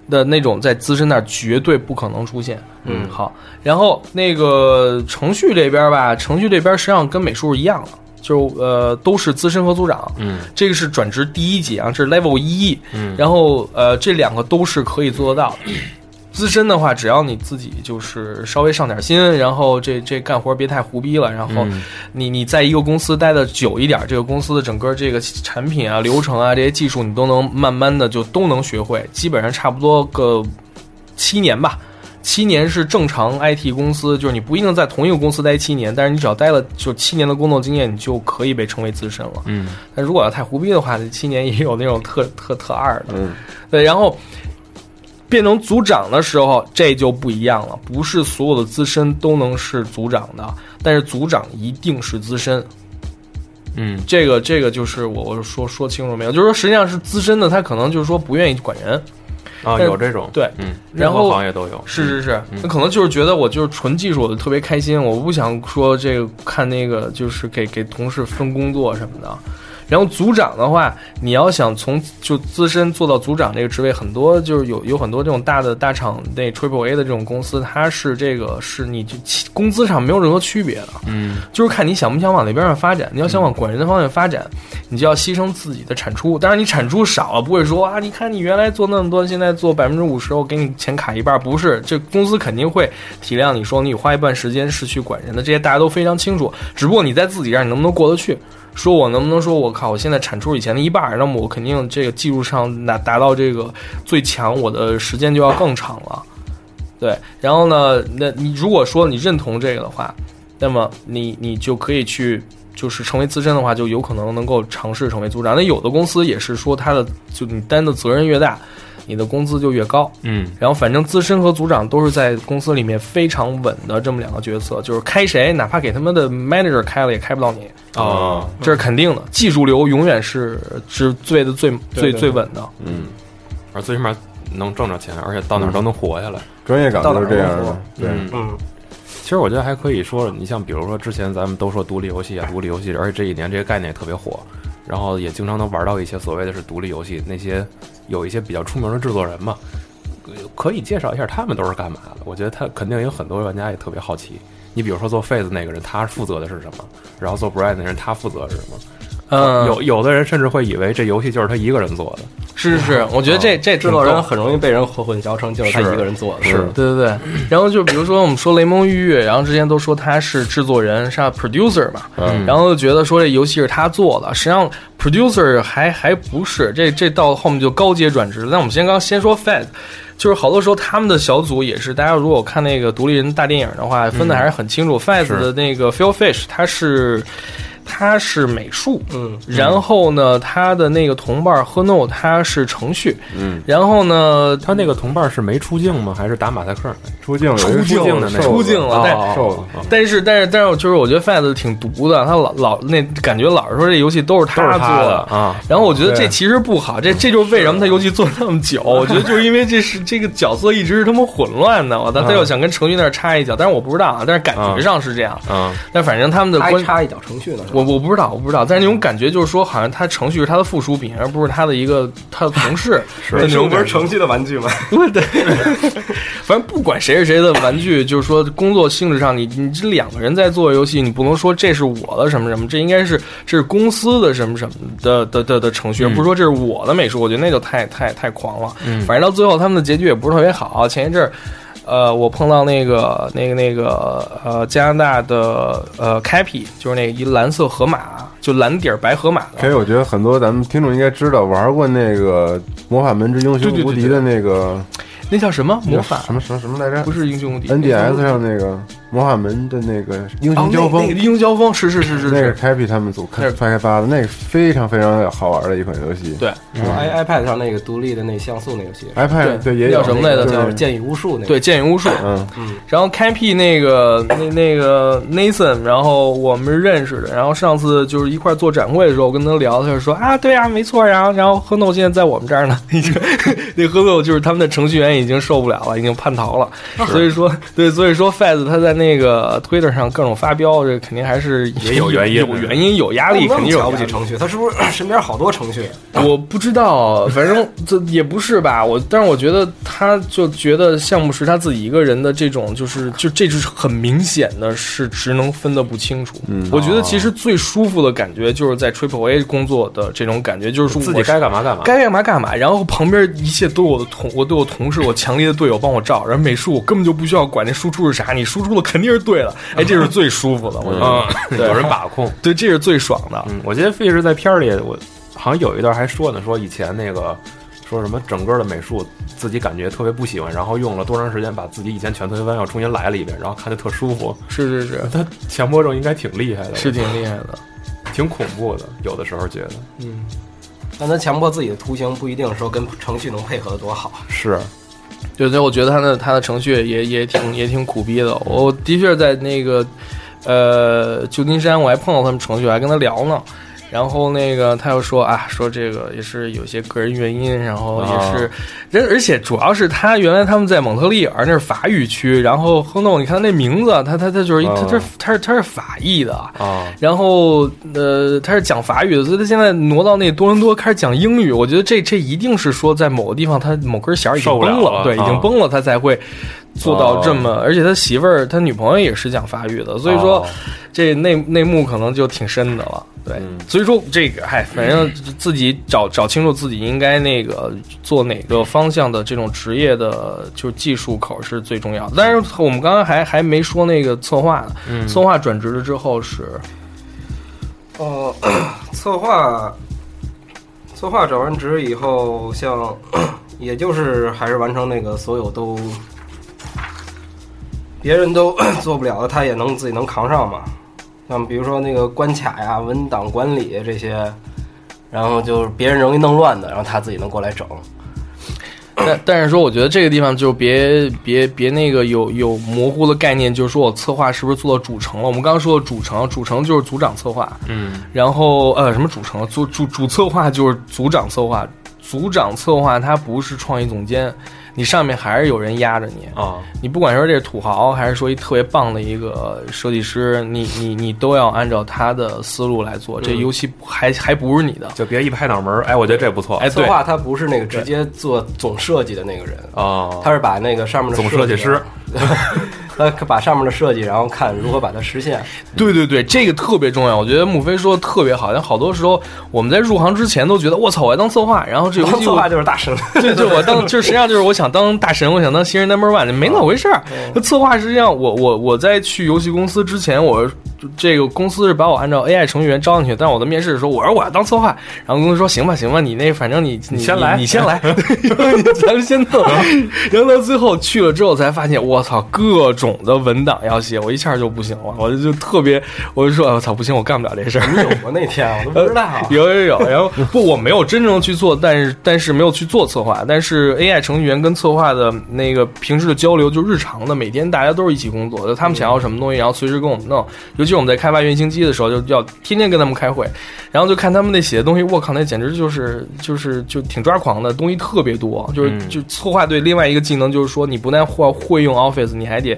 的那种，在资深那儿绝对不可能出现。嗯，好，然后那个程序这边吧，程序这边实际上跟美术是一样的。就呃都是资深和组长，嗯，这个是转职第一级啊，这是 level 一，嗯，然后呃这两个都是可以做得到的。资深的话，只要你自己就是稍微上点心，然后这这干活别太胡逼了，然后你你在一个公司待的久一点，这个公司的整个这个产品啊、流程啊这些技术，你都能慢慢的就都能学会，基本上差不多个七年吧。七年是正常 IT 公司，就是你不一定在同一个公司待七年，但是你只要待了就七年的工作经验，你就可以被称为资深了。嗯，但如果要太胡逼的话，这七年也有那种特特特二的。嗯，对，然后。变成组长的时候，这就不一样了。不是所有的资深都能是组长的，但是组长一定是资深。嗯，这个这个就是我我说说清楚没有？就是说实际上是资深的，他可能就是说不愿意管人啊，有这种对，嗯，然后行业都有，是是是，那可能就是觉得我就是纯技术，我就特别开心，我不想说这个看那个就是给给同事分工作什么的。然后组长的话，你要想从就资深做到组长这个职位，很多就是有有很多这种大的大厂那 Triple A 的这种公司，它是这个是你就工资上没有任何区别的，嗯，就是看你想不想往那边上发展。你要想往管人的方向发展，你就要牺牲自己的产出。当然，你产出少了，不会说啊，你看你原来做那么多，现在做百分之五十，我给你钱卡一半，不是，这公司肯定会体谅你说你花一半时间是去管人的，这些大家都非常清楚。只不过你在自己这儿，你能不能过得去？说我能不能说，我靠，我现在产出以前的一半，那么我肯定这个技术上达达到这个最强，我的时间就要更长了。对，然后呢，那你如果说你认同这个的话，那么你你就可以去，就是成为资深的话，就有可能能够尝试成为组长。那有的公司也是说，他的就你担的责任越大。你的工资就越高，嗯，然后反正资深和组长都是在公司里面非常稳的这么两个角色，就是开谁，哪怕给他们的 manager 开了，也开不到你啊，这是肯定的。技术流永远是是最的最最最稳的，嗯，而最起码能挣着钱，而且到哪都能活下来。专业感都是这样的，对，嗯。其实我觉得还可以说，你像比如说之前咱们都说独立游戏啊，独立游戏，而且这一年这个概念也特别火，然后也经常能玩到一些所谓的是独立游戏那些。有一些比较出名的制作人嘛，可以介绍一下他们都是干嘛的？我觉得他肯定有很多玩家也特别好奇。你比如说做 Face 那个人，他负责的是什么？然后做 Bright 那人，他负责是什么？嗯，有有的人甚至会以为这游戏就是他一个人做的。是是是，我觉得这这制作人很容易被人混混淆成就是他一个人做的。是，对对对。然后就比如说我们说雷蒙玉月，然后之前都说他是制作人，是 producer 嘛，然后就觉得说这游戏是他做的，实际上 producer 还还不是，这这到后面就高阶转职。那我们先刚先说 Fed，就是好多时候他们的小组也是，大家如果看那个独立人大电影的话，分的还是很清楚。Fed 的那个 Phil Fish 他是。他是美术，嗯，然后呢，他的那个同伴 Hano 他是程序，嗯，然后呢，他那个同伴是没出镜吗？还是打马赛克？出镜，出镜的出镜了，但瘦但是但是但是就是我觉得 Faz 挺毒的，他老老那感觉老是说这游戏都是他做的。啊，然后我觉得这其实不好，这这就是为什么他游戏做那么久，<laughs> 我觉得就是因为这是这个角色一直是他妈混乱的，我他他又想跟程序那插一脚，但是我不知道啊，但是感觉上是这样，嗯，但反正他们的还插一脚程序呢，我我不知道我不知道。但是那种感觉就是说，好像他程序是他的附属品，而不是他的一个他的同事。<laughs> 是那种不是程序的玩具吗？<laughs> 对对。反正不管谁是谁的玩具，就是说工作性质上，你你这两个人在做游戏，你不能说这是我的什么什么，这应该是这是公司的什么什么的的的的程序，而不是说这是我的美术。我觉得那就太太太狂了。嗯。反正到最后他们的结局也不是特别好。前一阵儿。呃，我碰到那个、那个、那个，呃，加拿大的呃，Cappy，就是那一蓝色河马，就蓝底儿白河马的。其实我觉得很多咱们听众应该知道，玩过那个《魔法门之英雄无敌》的那个那叫什么魔法？什么什么什么来着？不是英雄无敌，NDS 上那个魔法门的那个英雄交锋，英雄交锋是是是是，那个 Happy 他们组开开发的，那个非常非常好玩的一款游戏。对，i iPad 上那个独立的那像素那游戏，iPad 对也有什么来着？叫剑与巫术那个，对剑与巫术。嗯嗯。然后 Happy 那个那那个 Nathan，然后我们认识的。然后上次就是一块做展会的时候，我跟他聊，他就说啊，对啊，没错然后。然后何诺现在在我们这儿呢，<laughs> 那何诺就是他们的程序员已经受不了了，已经叛逃了。所以说，对，所以说 Faz 他在那个 Twitter 上各种发飙，这肯定还是也有原因，有原因，有压力，肯定有瞧不起程序。他是不是 <coughs> 身边好多程序？我不知道，<laughs> 反正这也不是吧。我但是我觉得他就觉得项目是他自己一个人的这种，就是就这就是很明显的是职能分的不清楚。嗯，我觉得其实最舒服的感觉就是在 Triple A 工作的这种感觉，就是说自己该干嘛干嘛，该干嘛干嘛。然后旁边一切都是我的同，我对我同事，我强烈的队友帮我照。然后美术我根本就不需要管那输出是啥，你输出的肯定是对的。哎，这是最舒服的，我觉得有人把控，对，这是最爽的。嗯，我记得 Fish 在片里，我好像有一段还说呢，说以前那个说什么整个的美术自己感觉特别不喜欢，然后用了多长时间把自己以前全推翻，又重新来了一遍，然后看着特舒服。是是是，他强迫症应该挺厉害的，是挺厉害的，挺恐怖的，有的时候觉得。嗯，但他强迫自己的图形不一定说跟程序能配合的多好。是。对所以，我觉得他的他的程序也也挺也挺苦逼的。我的确在那个呃旧金山，我还碰到他们程序，还跟他聊呢。然后那个他又说啊，说这个也是有些个人原因，然后也是，人而且主要是他原来他们在蒙特利尔那是法语区，然后亨诺你看那名字，他他他就是他他他是他是法裔的。啊，然后呃他是讲法语的，所以他现在挪到那多伦多开始讲英语，我觉得这这一定是说在某个地方他某根弦已经崩了，对，已经崩了，他才会做到这么，而且他媳妇儿他女朋友也是讲法语的，所以说这内内幕可能就挺深的了。对，所以说这个，嗨，反正 <clears throat> 自己找找清楚自己应该那个做哪个方向的这种职业的，就技术口是最重要的。但是我们刚刚还还没说那个策划呢，策划转职了之后是，呃，策划，策划转完职以后，像 <coughs> 也就是还是完成那个所有都别人都 <coughs> 做不了的，他也能自己能扛上嘛。像比如说那个关卡呀、文档管理这些，然后就是别人容易弄乱的，然后他自己能过来整。<coughs> 但但是说，我觉得这个地方就别别别那个有有模糊的概念，就是说我策划是不是做到主程了？我们刚刚说的主程，主程就是组长策划，嗯，然后呃什么主程，主主主策划就是组长策划，组长策划他不是创意总监。你上面还是有人压着你啊！你不管说这土豪，还是说一特别棒的一个设计师，你你你都要按照他的思路来做。这游戏还还不是你的，就别一拍脑门儿。哎，我觉得这不错。哎，策划他不是那个直接做总设计的那个人啊，他是把那个上面的总设计师。他把上面的设计，然后看如何把它实现。对对对，这个特别重要。我觉得穆飞说的特别好，像好多时候我们在入行之前都觉得我操，我要当策划，然后这游戏策划就是大神。对，就我当，就实际上就是我想当大神，我想当新人 number one，没那回事儿。那策划实际上，我我我在去游戏公司之前，我这个公司是把我按照 AI 程序员招进去，但我的面试的时候，我说我要当策划，然后公司说行吧行吧，你那反正你你先来，你先来，<laughs> 咱们先弄。然后到最后去了之后才发现，我操，各种。种的文档要写，我一下就不行了，我就就特别，我就说，我操，不行，我干不了这事儿。你有吗？那天我都不知道。<laughs> 有有有，然后不，我没有真正去做，但是但是没有去做策划，但是 AI 程序员跟策划的那个平时的交流，就日常的，每天大家都是一起工作，就他们想要什么东西，然后随时跟我们弄。尤其我们在开发原型机的时候，就要天天跟他们开会，然后就看他们那写的东西，我靠，那简直就是就是就挺抓狂的，东西特别多。就是就策划对另外一个技能就是说，你不但会会用 Office，你还得。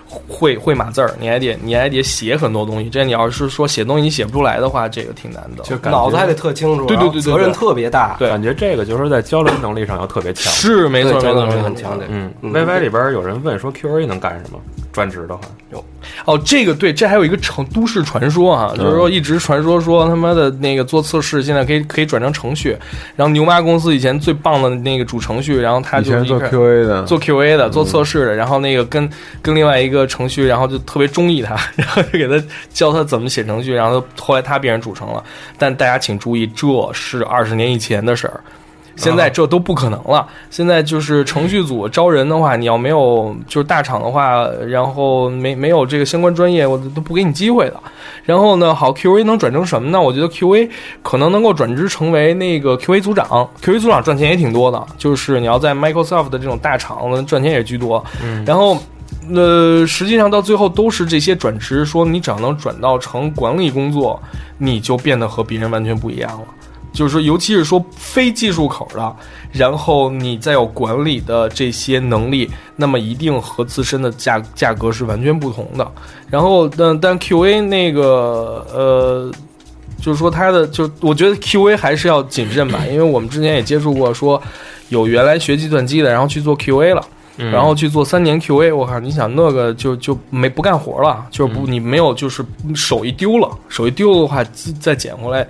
会会码字儿，你还得你还得写很多东西。这你要是说写东西你写不出来的话，这个挺难的。就脑子还得特清楚，对对对，责任特别大。对，感觉这个就是在交流能力上要特别强。是没错，交流能力，很强的。嗯，Y Y 里边有人问说 Q A 能干什么？专职的话有。哦，这个对，这还有一个成都市传说啊，就是说一直传说说他妈的那个做测试现在可以可以转成程序。然后牛妈公司以前最棒的那个主程序，然后他就是做 Q A 的，做 Q A 的，做测试的。然后那个跟跟另外一个程序，然后就。特别中意他，<laughs> 然后就给他教他怎么写程序，然后后来他变成主程了。但大家请注意，这是二十年以前的事儿。现在这都不可能了。现在就是程序组招人的话，你要没有就是大厂的话，然后没没有这个相关专业，我都不给你机会的。然后呢，好，QA 能转成什么呢？我觉得 QA 可能能够转职成为那个 QA 组长，QA 组长赚钱也挺多的。就是你要在 Microsoft 的这种大厂赚钱也居多。嗯，然后。呃，实际上到最后都是这些转职，说你只要能转到成管理工作，你就变得和别人完全不一样了。就是说，尤其是说非技术口的，然后你再有管理的这些能力，那么一定和自身的价价格是完全不同的。然后，但但 QA 那个呃，就是说它的，就我觉得 QA 还是要谨慎吧，因为我们之前也接触过，说有原来学计算机的，然后去做 QA 了。然后去做三年 QA，我靠！你想那个就就没不干活了，就是不你没有就是手一丢了，手一丢的话再捡回来。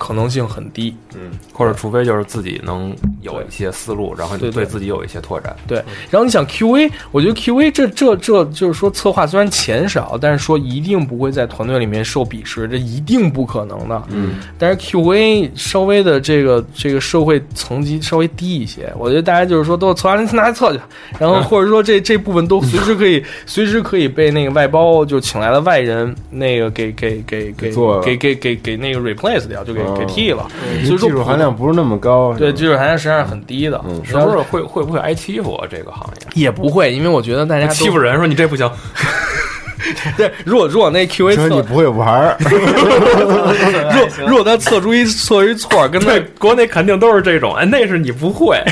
可能性很低，嗯，或者除非就是自己能有一些思路，然后对自己有一些拓展，对。然后你想 QA，我觉得 QA 这这这就是说策划虽然钱少，但是说一定不会在团队里面受鄙视，这一定不可能的，嗯。但是 QA 稍微的这个这个社会层级稍微低一些，我觉得大家就是说都测完拿去测去，然后或者说这这部分都随时可以 <laughs> 随时可以被那个外包就请来的外人那个给给给给做给给给给那个 replace 掉，就给。给替了，所以说技术含量不是那么高。对，技术含量实际上是很低的。是不是会会不会挨欺负啊？这个行业也不会，因为我觉得大家 <laughs> 欺负人，说你这不行。<laughs> 对，如果如果那 QA 测你不会玩儿，<laughs> 如 <laughs> 如果他测出一测一错，跟那国内肯定都是这种。哎，那是你不会，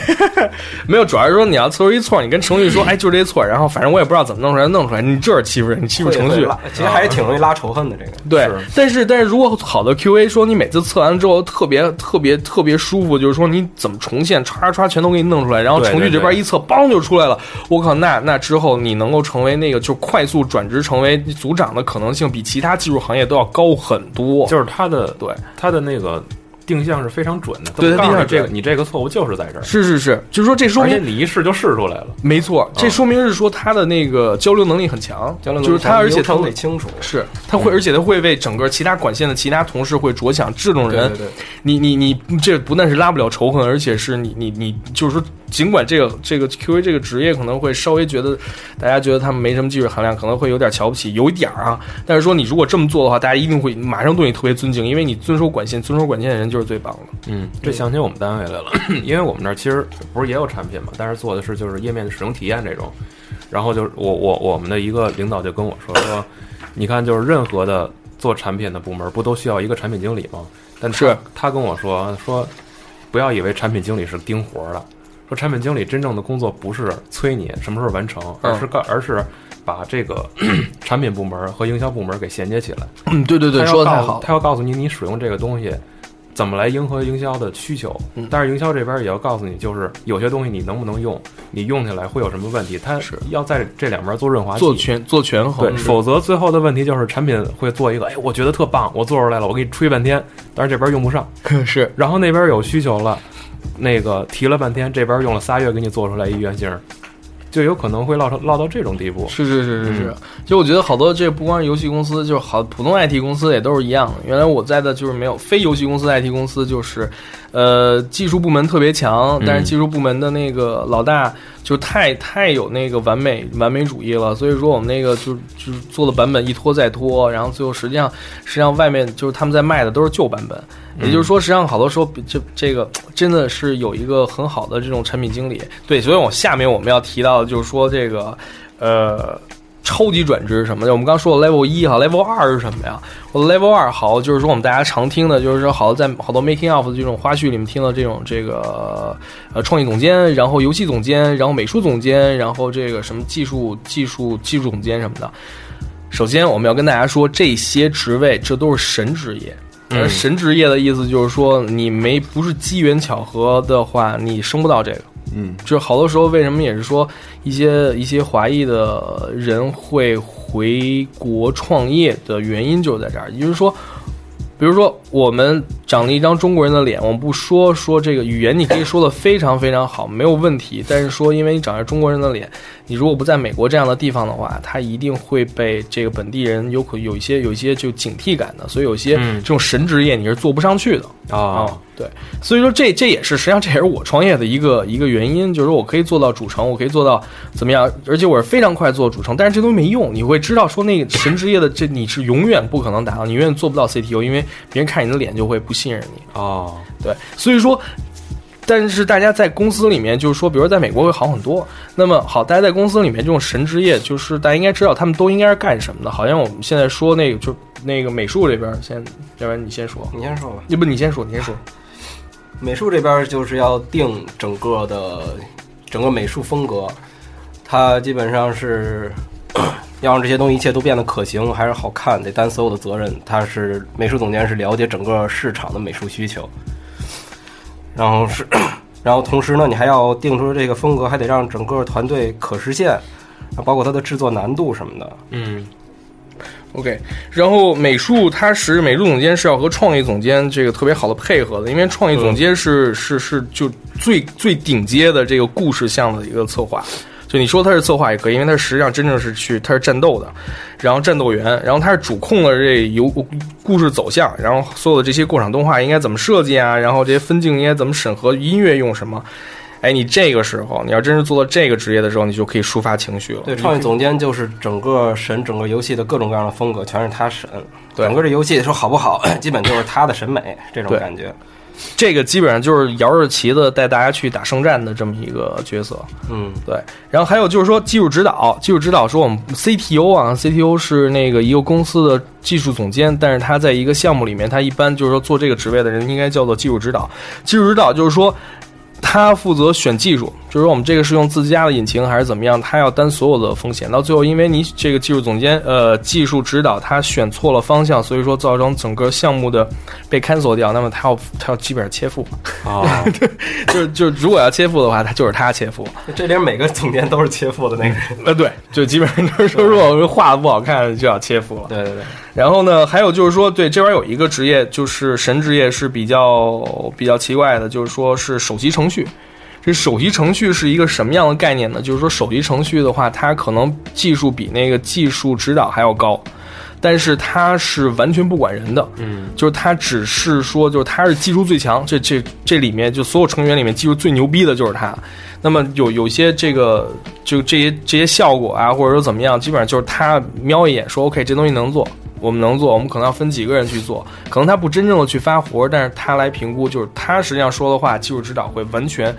没有，主要是说你要测出一错，你跟程序说，哎，就这错，然后反正我也不知道怎么弄出来，弄出来，你这是欺负人，你欺负程序，其实还是挺容易拉仇恨的。这个对，但是但是如果好的 QA 说你每次测完之后特别特别特别舒服，就是说你怎么重现，唰唰全都给你弄出来，然后程序这边一测，梆就出来了。我靠，那那之后你能够成为那个就快速转职成。成为组长的可能性比其他技术行业都要高很多，就是他的对他的那个定向是非常准的。对，定向这个你这个错误就是在这儿。是是是，就是说这说明你一试就试出来了。没错，这说明是说他的那个交流能力很强，交流就是他而且他得清楚，是他会而且他会为整个其他管线的其他同事会着想。这种人，对你你你这不但是拉不了仇恨，而且是你你你就是说。尽管这个这个 QA 这个职业可能会稍微觉得，大家觉得他们没什么技术含量，可能会有点瞧不起，有一点儿啊。但是说你如果这么做的话，大家一定会马上对你特别尊敬，因为你遵守管线，遵守管线的人就是最棒的。嗯，这想起我们单位来了，因为我们那儿其实不是也有产品嘛，但是做的是就是页面的使用体验这种。然后就是我我我们的一个领导就跟我说说，你看就是任何的做产品的部门不都需要一个产品经理吗？但是他跟我说说，不要以为产品经理是盯活的。说产品经理真正的工作不是催你什么时候完成，而是干，而是把这个 <clears throat> 产品部门和营销部门给衔接起来。嗯，对对对，说的太好。他要告诉你，你使用这个东西怎么来迎合营销的需求。但是营销这边也要告诉你，就是有些东西你能不能用，你用起来会有什么问题。他是要在这两边做润滑剂，做权做权衡。对，否则最后的问题就是产品会做一个，哎，我觉得特棒，我做出来了，我给你吹半天，但是这边用不上。是，然后那边有需求了。那个提了半天，这边用了仨月给你做出来一原型，就有可能会落成落到这种地步。是是是是是，就我觉得好多这不光是游戏公司，就是好普通 IT 公司也都是一样。原来我在的就是没有非游戏公司 IT 公司，就是呃技术部门特别强，但是技术部门的那个老大就太太有那个完美完美主义了，所以说我们那个就就做的版本一拖再拖，然后最后实际上实际上外面就是他们在卖的都是旧版本。也就是说，实际上好多时候，这这个真的是有一个很好的这种产品经理。对，所以我下面我们要提到的就是说这个，呃，超级转职什么的。我们刚说的 level 一哈，level 二是什么呀？我的 level 二好，就是说我们大家常听的，就是说好多在好多 making of 的这种花絮里面听到这种这个呃创意总监，然后游戏总监，然后美术总监，然后这个什么技术技术技术总监什么的。首先，我们要跟大家说，这些职位这都是神职业。而神职业的意思就是说，你没不是机缘巧合的话，你升不到这个。嗯，就是好多时候为什么也是说一些一些华裔的人会回国创业的原因就是在这儿。也就是说，比如说我们长了一张中国人的脸，我们不说说这个语言，你可以说的非常非常好，没有问题。但是说，因为你长着中国人的脸，你如果不在美国这样的地方的话，他一定会被这个本地人有可有一些有一些就警惕感的，所以有些这种神职业你是做不上去的啊。对，所以说这这也是实际上这也是我创业的一个一个原因，就是我可以做到主城，我可以做到怎么样，而且我是非常快做主城，但是这东西没用，你会知道说那个神职业的这你是永远不可能达到，你永远做不到 CTO，因为别人看你的脸就会不信任你哦。对，所以说，但是大家在公司里面就是说，比如在美国会好很多。那么好，大家在公司里面这种神职业，就是大家应该知道他们都应该是干什么的。好像我们现在说那个就那个美术这边先，要不然你先说，你先说吧，要不你先说，你先说。美术这边就是要定整个的整个美术风格，它基本上是 <coughs> 要让这些东西一切都变得可行还是好看，得担所有的责任。他是美术总监，是了解整个市场的美术需求，然后是，<coughs> 然后同时呢，你还要定出这个风格，还得让整个团队可实现，包括它的制作难度什么的。嗯。OK，然后美术它是美术总监是要和创意总监这个特别好的配合的，因为创意总监是是是就最最顶阶的这个故事项的一个策划，就你说他是策划也可以，因为他实际上真正是去他是战斗的，然后战斗员，然后他是主控了这游故事走向，然后所有的这些过场动画应该怎么设计啊，然后这些分镜应该怎么审核，音乐用什么。哎，你这个时候，你要真是做到这个职业的时候，你就可以抒发情绪了。对，创意总监就是整个审整个游戏的各种各样的风格，全是他审。整个这游戏说好不好，<coughs> 基本就是他的审美这种感觉。这个基本上就是摇着旗子带大家去打胜战的这么一个角色。嗯，对。然后还有就是说技术指导，技术指导说我们 CTO 啊，CTO 是那个一个公司的技术总监，但是他在一个项目里面，他一般就是说做这个职位的人应该叫做技术指导。技术指导就是说。他负责选技术，就是说我们这个是用自家的引擎还是怎么样，他要担所有的风险。到最后，因为你这个技术总监，呃，技术指导他选错了方向，所以说造成整个项目的被 cancel 掉，那么他要他要基本上切腹啊，就是就是如果要切腹的话，他就是他切腹。这里每个总监都是切腹的那个人，<laughs> 呃，对，就基本上就是说，如果画的不好看，就要切腹了。对对对。然后呢，还有就是说，对这边有一个职业，就是神职业是比较比较奇怪的，就是说是首席程序。这首席程序是一个什么样的概念呢？就是说首席程序的话，它可能技术比那个技术指导还要高，但是它是完全不管人的。嗯，就是它只是说，就是它是技术最强，这这这里面就所有成员里面技术最牛逼的就是他。那么有有些这个就这些这些效果啊，或者说怎么样，基本上就是他瞄一眼说 OK，这东西能做。我们能做，我们可能要分几个人去做，可能他不真正的去发活，但是他来评估，就是他实际上说的话，技术指导会完全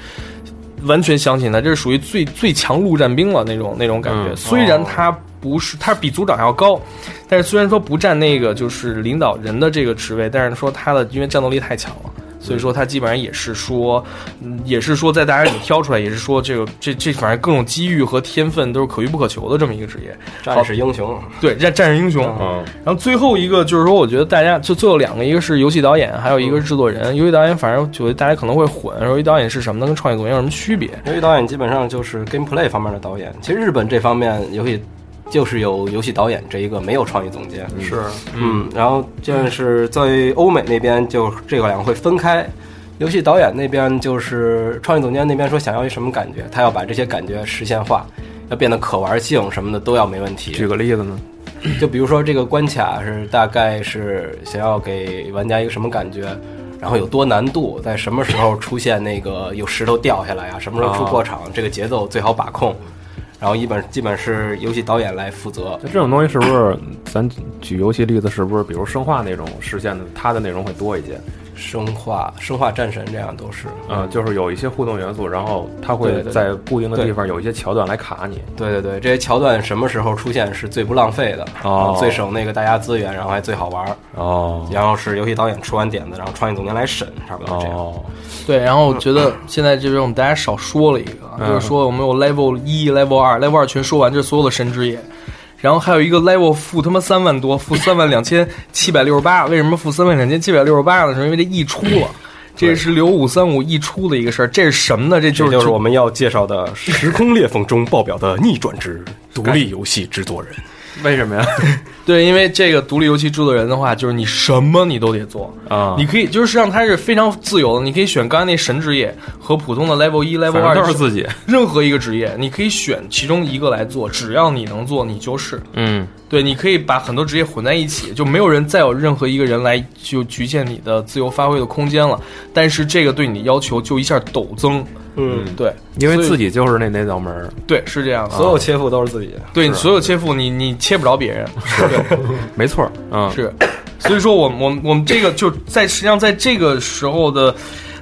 完全相信他，这是属于最最强陆战兵了那种那种感觉。虽然他不是，他比组长要高，但是虽然说不占那个就是领导人的这个职位，但是说他的因为战斗力太强了。所以说他基本上也是说，也是说在大家里挑出来，也是说这个这这反正各种机遇和天分都是可遇不可求的这么一个职业，战士英雄。对，战战士英雄。嗯。然后最后一个就是说，我觉得大家就最后两个，一个是游戏导演，还有一个是制作人。游戏导演反正觉得大家可能会混，游戏导演是什么呢？跟创意总监有什么区别？游戏导演基本上就是 gameplay 方面的导演。其实日本这方面游戏。就是有游戏导演这一个，没有创意总监。是，嗯，然后就是在欧美那边，就这个两个会分开。游戏导演那边就是创意总监那边说想要一什么感觉，他要把这些感觉实现化，要变得可玩性什么的都要没问题。举个例子呢？<clears throat> 就比如说这个关卡是大概是想要给玩家一个什么感觉，然后有多难度，在什么时候出现那个有石头掉下来啊？什么时候出过场？这个节奏最好把控。然后一本基本是游戏导演来负责。那这种东西是不是咱举游戏例子，是不是比如生化那种实现的，它的内容会多一些？生化、生化战神这样都是，嗯，就是有一些互动元素，然后它会在固定的地方有一些桥段来卡你。对对对，这些桥段什么时候出现是最不浪费的，哦，最省那个大家资源，然后还最好玩哦。然后是游戏导演出完点子，然后创意总监来审，差不多这样。哦对，然后我觉得现在这边我们大家少说了一个，就是说我们有 level 一、level 二、level 二全说完，这是所有的神职业。然后还有一个 level 负他妈三万多，负三万两千七百六十八。为什么负三万两千七百六十八呢？是因为这溢出了，这是刘五三五溢出的一个事儿。这是什么呢？这就是我们要介绍的《时空裂缝中爆表的逆转之独立游戏制作人》。<laughs> 为什么呀？<laughs> 对，因为这个独立游戏制作人的话，就是你什么你都得做啊。你可以就是实际上它是非常自由的，你可以选刚才那神职业和普通的 level 一、level 二都是自己任何一个职业，你可以选其中一个来做，只要你能做，你就是嗯。对，你可以把很多职业混在一起，就没有人再有任何一个人来就局限你的自由发挥的空间了。但是这个对你要求就一下陡增。嗯，对，因为自己就是那那道门儿。对，是这样的，所有切腹都是自己。对，所有切腹你你切不着别人。对，<laughs> 没错。嗯，是。所以说，我我我们这个就在实际上在这个时候的，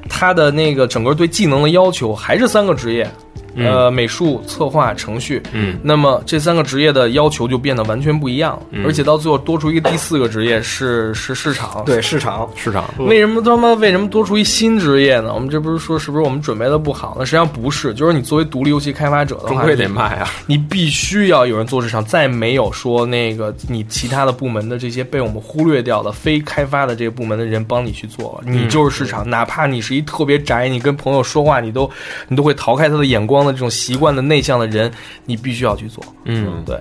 他的那个整个对技能的要求还是三个职业。呃，美术、策划、程序，嗯，那么这三个职业的要求就变得完全不一样，而且到最后多出一个第四个职业是是市场，对市场市场。为什么他妈为什么多出一新职业呢？我们这不是说是不是我们准备的不好那？实际上不是，就是你作为独立游戏开发者的话，终归得卖啊，你必须要有人做市场，再没有说那个你其他的部门的这些被我们忽略掉的非开发的这个部门的人帮你去做了，你就是市场，哪怕你是一特别宅，你跟朋友说话你都你都会逃开他的眼光的这种习惯的。内向的人，你必须要去做。嗯，对，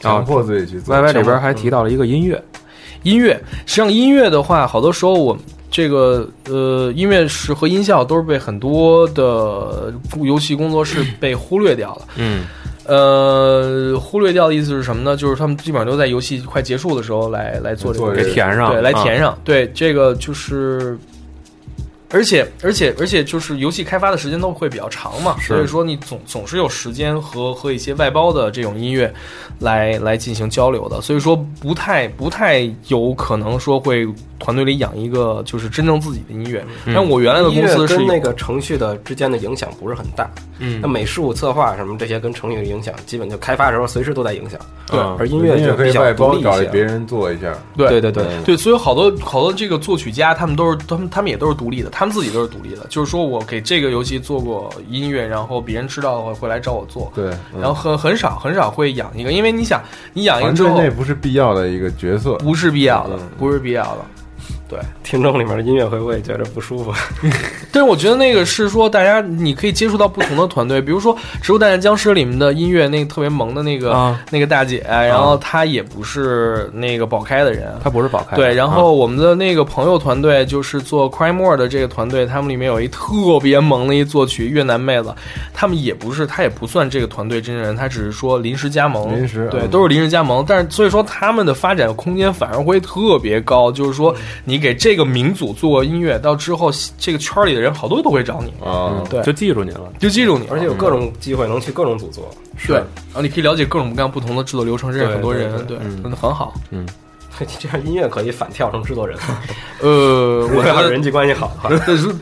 强迫自己去做。Y Y 里边还提到了一个音乐，音乐实际上音乐的话，好多时候我这个呃，音乐是和音效都是被很多的游戏工作室被忽略掉了。嗯，呃，忽略掉的意思是什么呢？就是他们基本上都在游戏快结束的时候来来做这个，给填上，对，来填上。对，这个就是。而且，而且，而且，就是游戏开发的时间都会比较长嘛，所以说你总总是有时间和和一些外包的这种音乐来来进行交流的，所以说不太不太有可能说会团队里养一个就是真正自己的音乐。但我原来的公司是跟那个程序的之间的影响不是很大，嗯，那美术策划什么这些跟程序的影响，基本就开发的时候随时都在影响。对，而音乐就可以外包找别人做一下。对对对对，所以好多好多这个作曲家他们都是他们他们也都是独立的。他们自己都是独立的，就是说我给这个游戏做过音乐，然后别人知道的话会来找我做。对，然后很很少很少会养一个，因为你想，你养一个之后，那不是必要的一个角色，不是必要的，不是必要的。对，听众里面的音乐会不会觉得不舒服？<laughs> 但是我觉得那个是说，大家你可以接触到不同的团队，比如说《植物大战僵尸》里面的音乐，那个特别萌的那个那个大姐，然后她也不是那个宝开的人，她不是宝开。对，然后我们的那个朋友团队就是做《Cry More》的这个团队，他们里面有一特别萌的一作曲越南妹子，他们也不是，她也不算这个团队真人，她只是说临时加盟，临时对，都是临时加盟。但是所以说他们的发展空间反而会特别高，就是说你给这个民族做音乐，到之后这个圈里的人好多都会找你。啊，对，就记住你了，就记住你，而且有各种机会能去各种组做，对，然后你可以了解各种各样不同的制作流程，认识很多人，对，真的很好，嗯，<laughs> 这样音乐可以反跳成制作人，<laughs> 呃，<laughs> 我觉得人际关系好，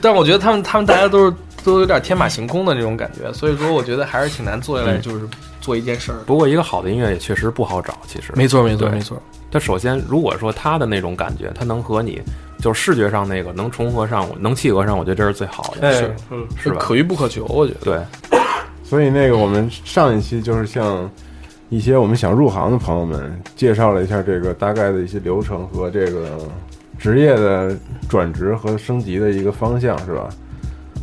但我觉得他们他们大家都是都有点天马行空的那种感觉，所以说我觉得还是挺难做下来，就是做一件事儿。不过一个好的音乐也确实不好找，其实。没错没错没错。他首先如果说他的那种感觉，他能和你。就是视觉上那个能重合上，能契合上，我觉得这是最好的，是，嗯，是吧？可遇不可求，我觉得。对，所以那个我们上一期就是向一些我们想入行的朋友们介绍了一下这个大概的一些流程和这个职业的转职和升级的一个方向，是吧？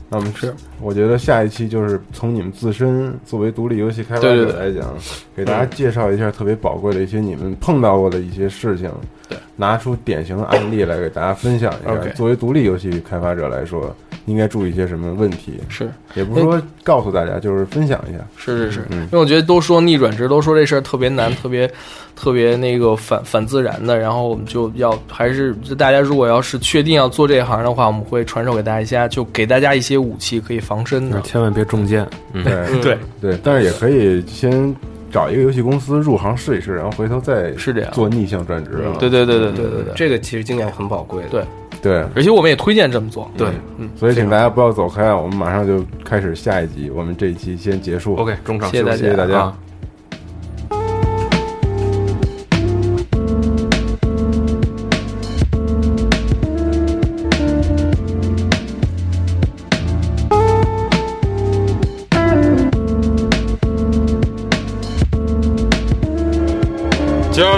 那我们是，我觉得下一期就是从你们自身作为独立游戏开发者来讲，给大家介绍一下特别宝贵的一些你们碰到过的一些事情，对，拿出典型的案例来给大家分享一下。作为独立游戏开发者来说，应该注意一些什么问题？是，也不是说告诉大家，就是分享一下。是是是，因为我觉得都说逆转职，都说这事儿特别难，特别。特别那个反反自然的，然后我们就要还是大家如果要是确定要做这一行的话，我们会传授给大家，就给大家一些武器可以防身的，千万别中箭。对对对，但是也可以先找一个游戏公司入行试一试，然后回头再是这样做逆向转职。对对对对对对对，这个其实经验很宝贵。对对，而且我们也推荐这么做。对，嗯，所以请大家不要走开啊，我们马上就开始下一集，我们这一期先结束。OK，中场谢谢大家，谢谢大家。加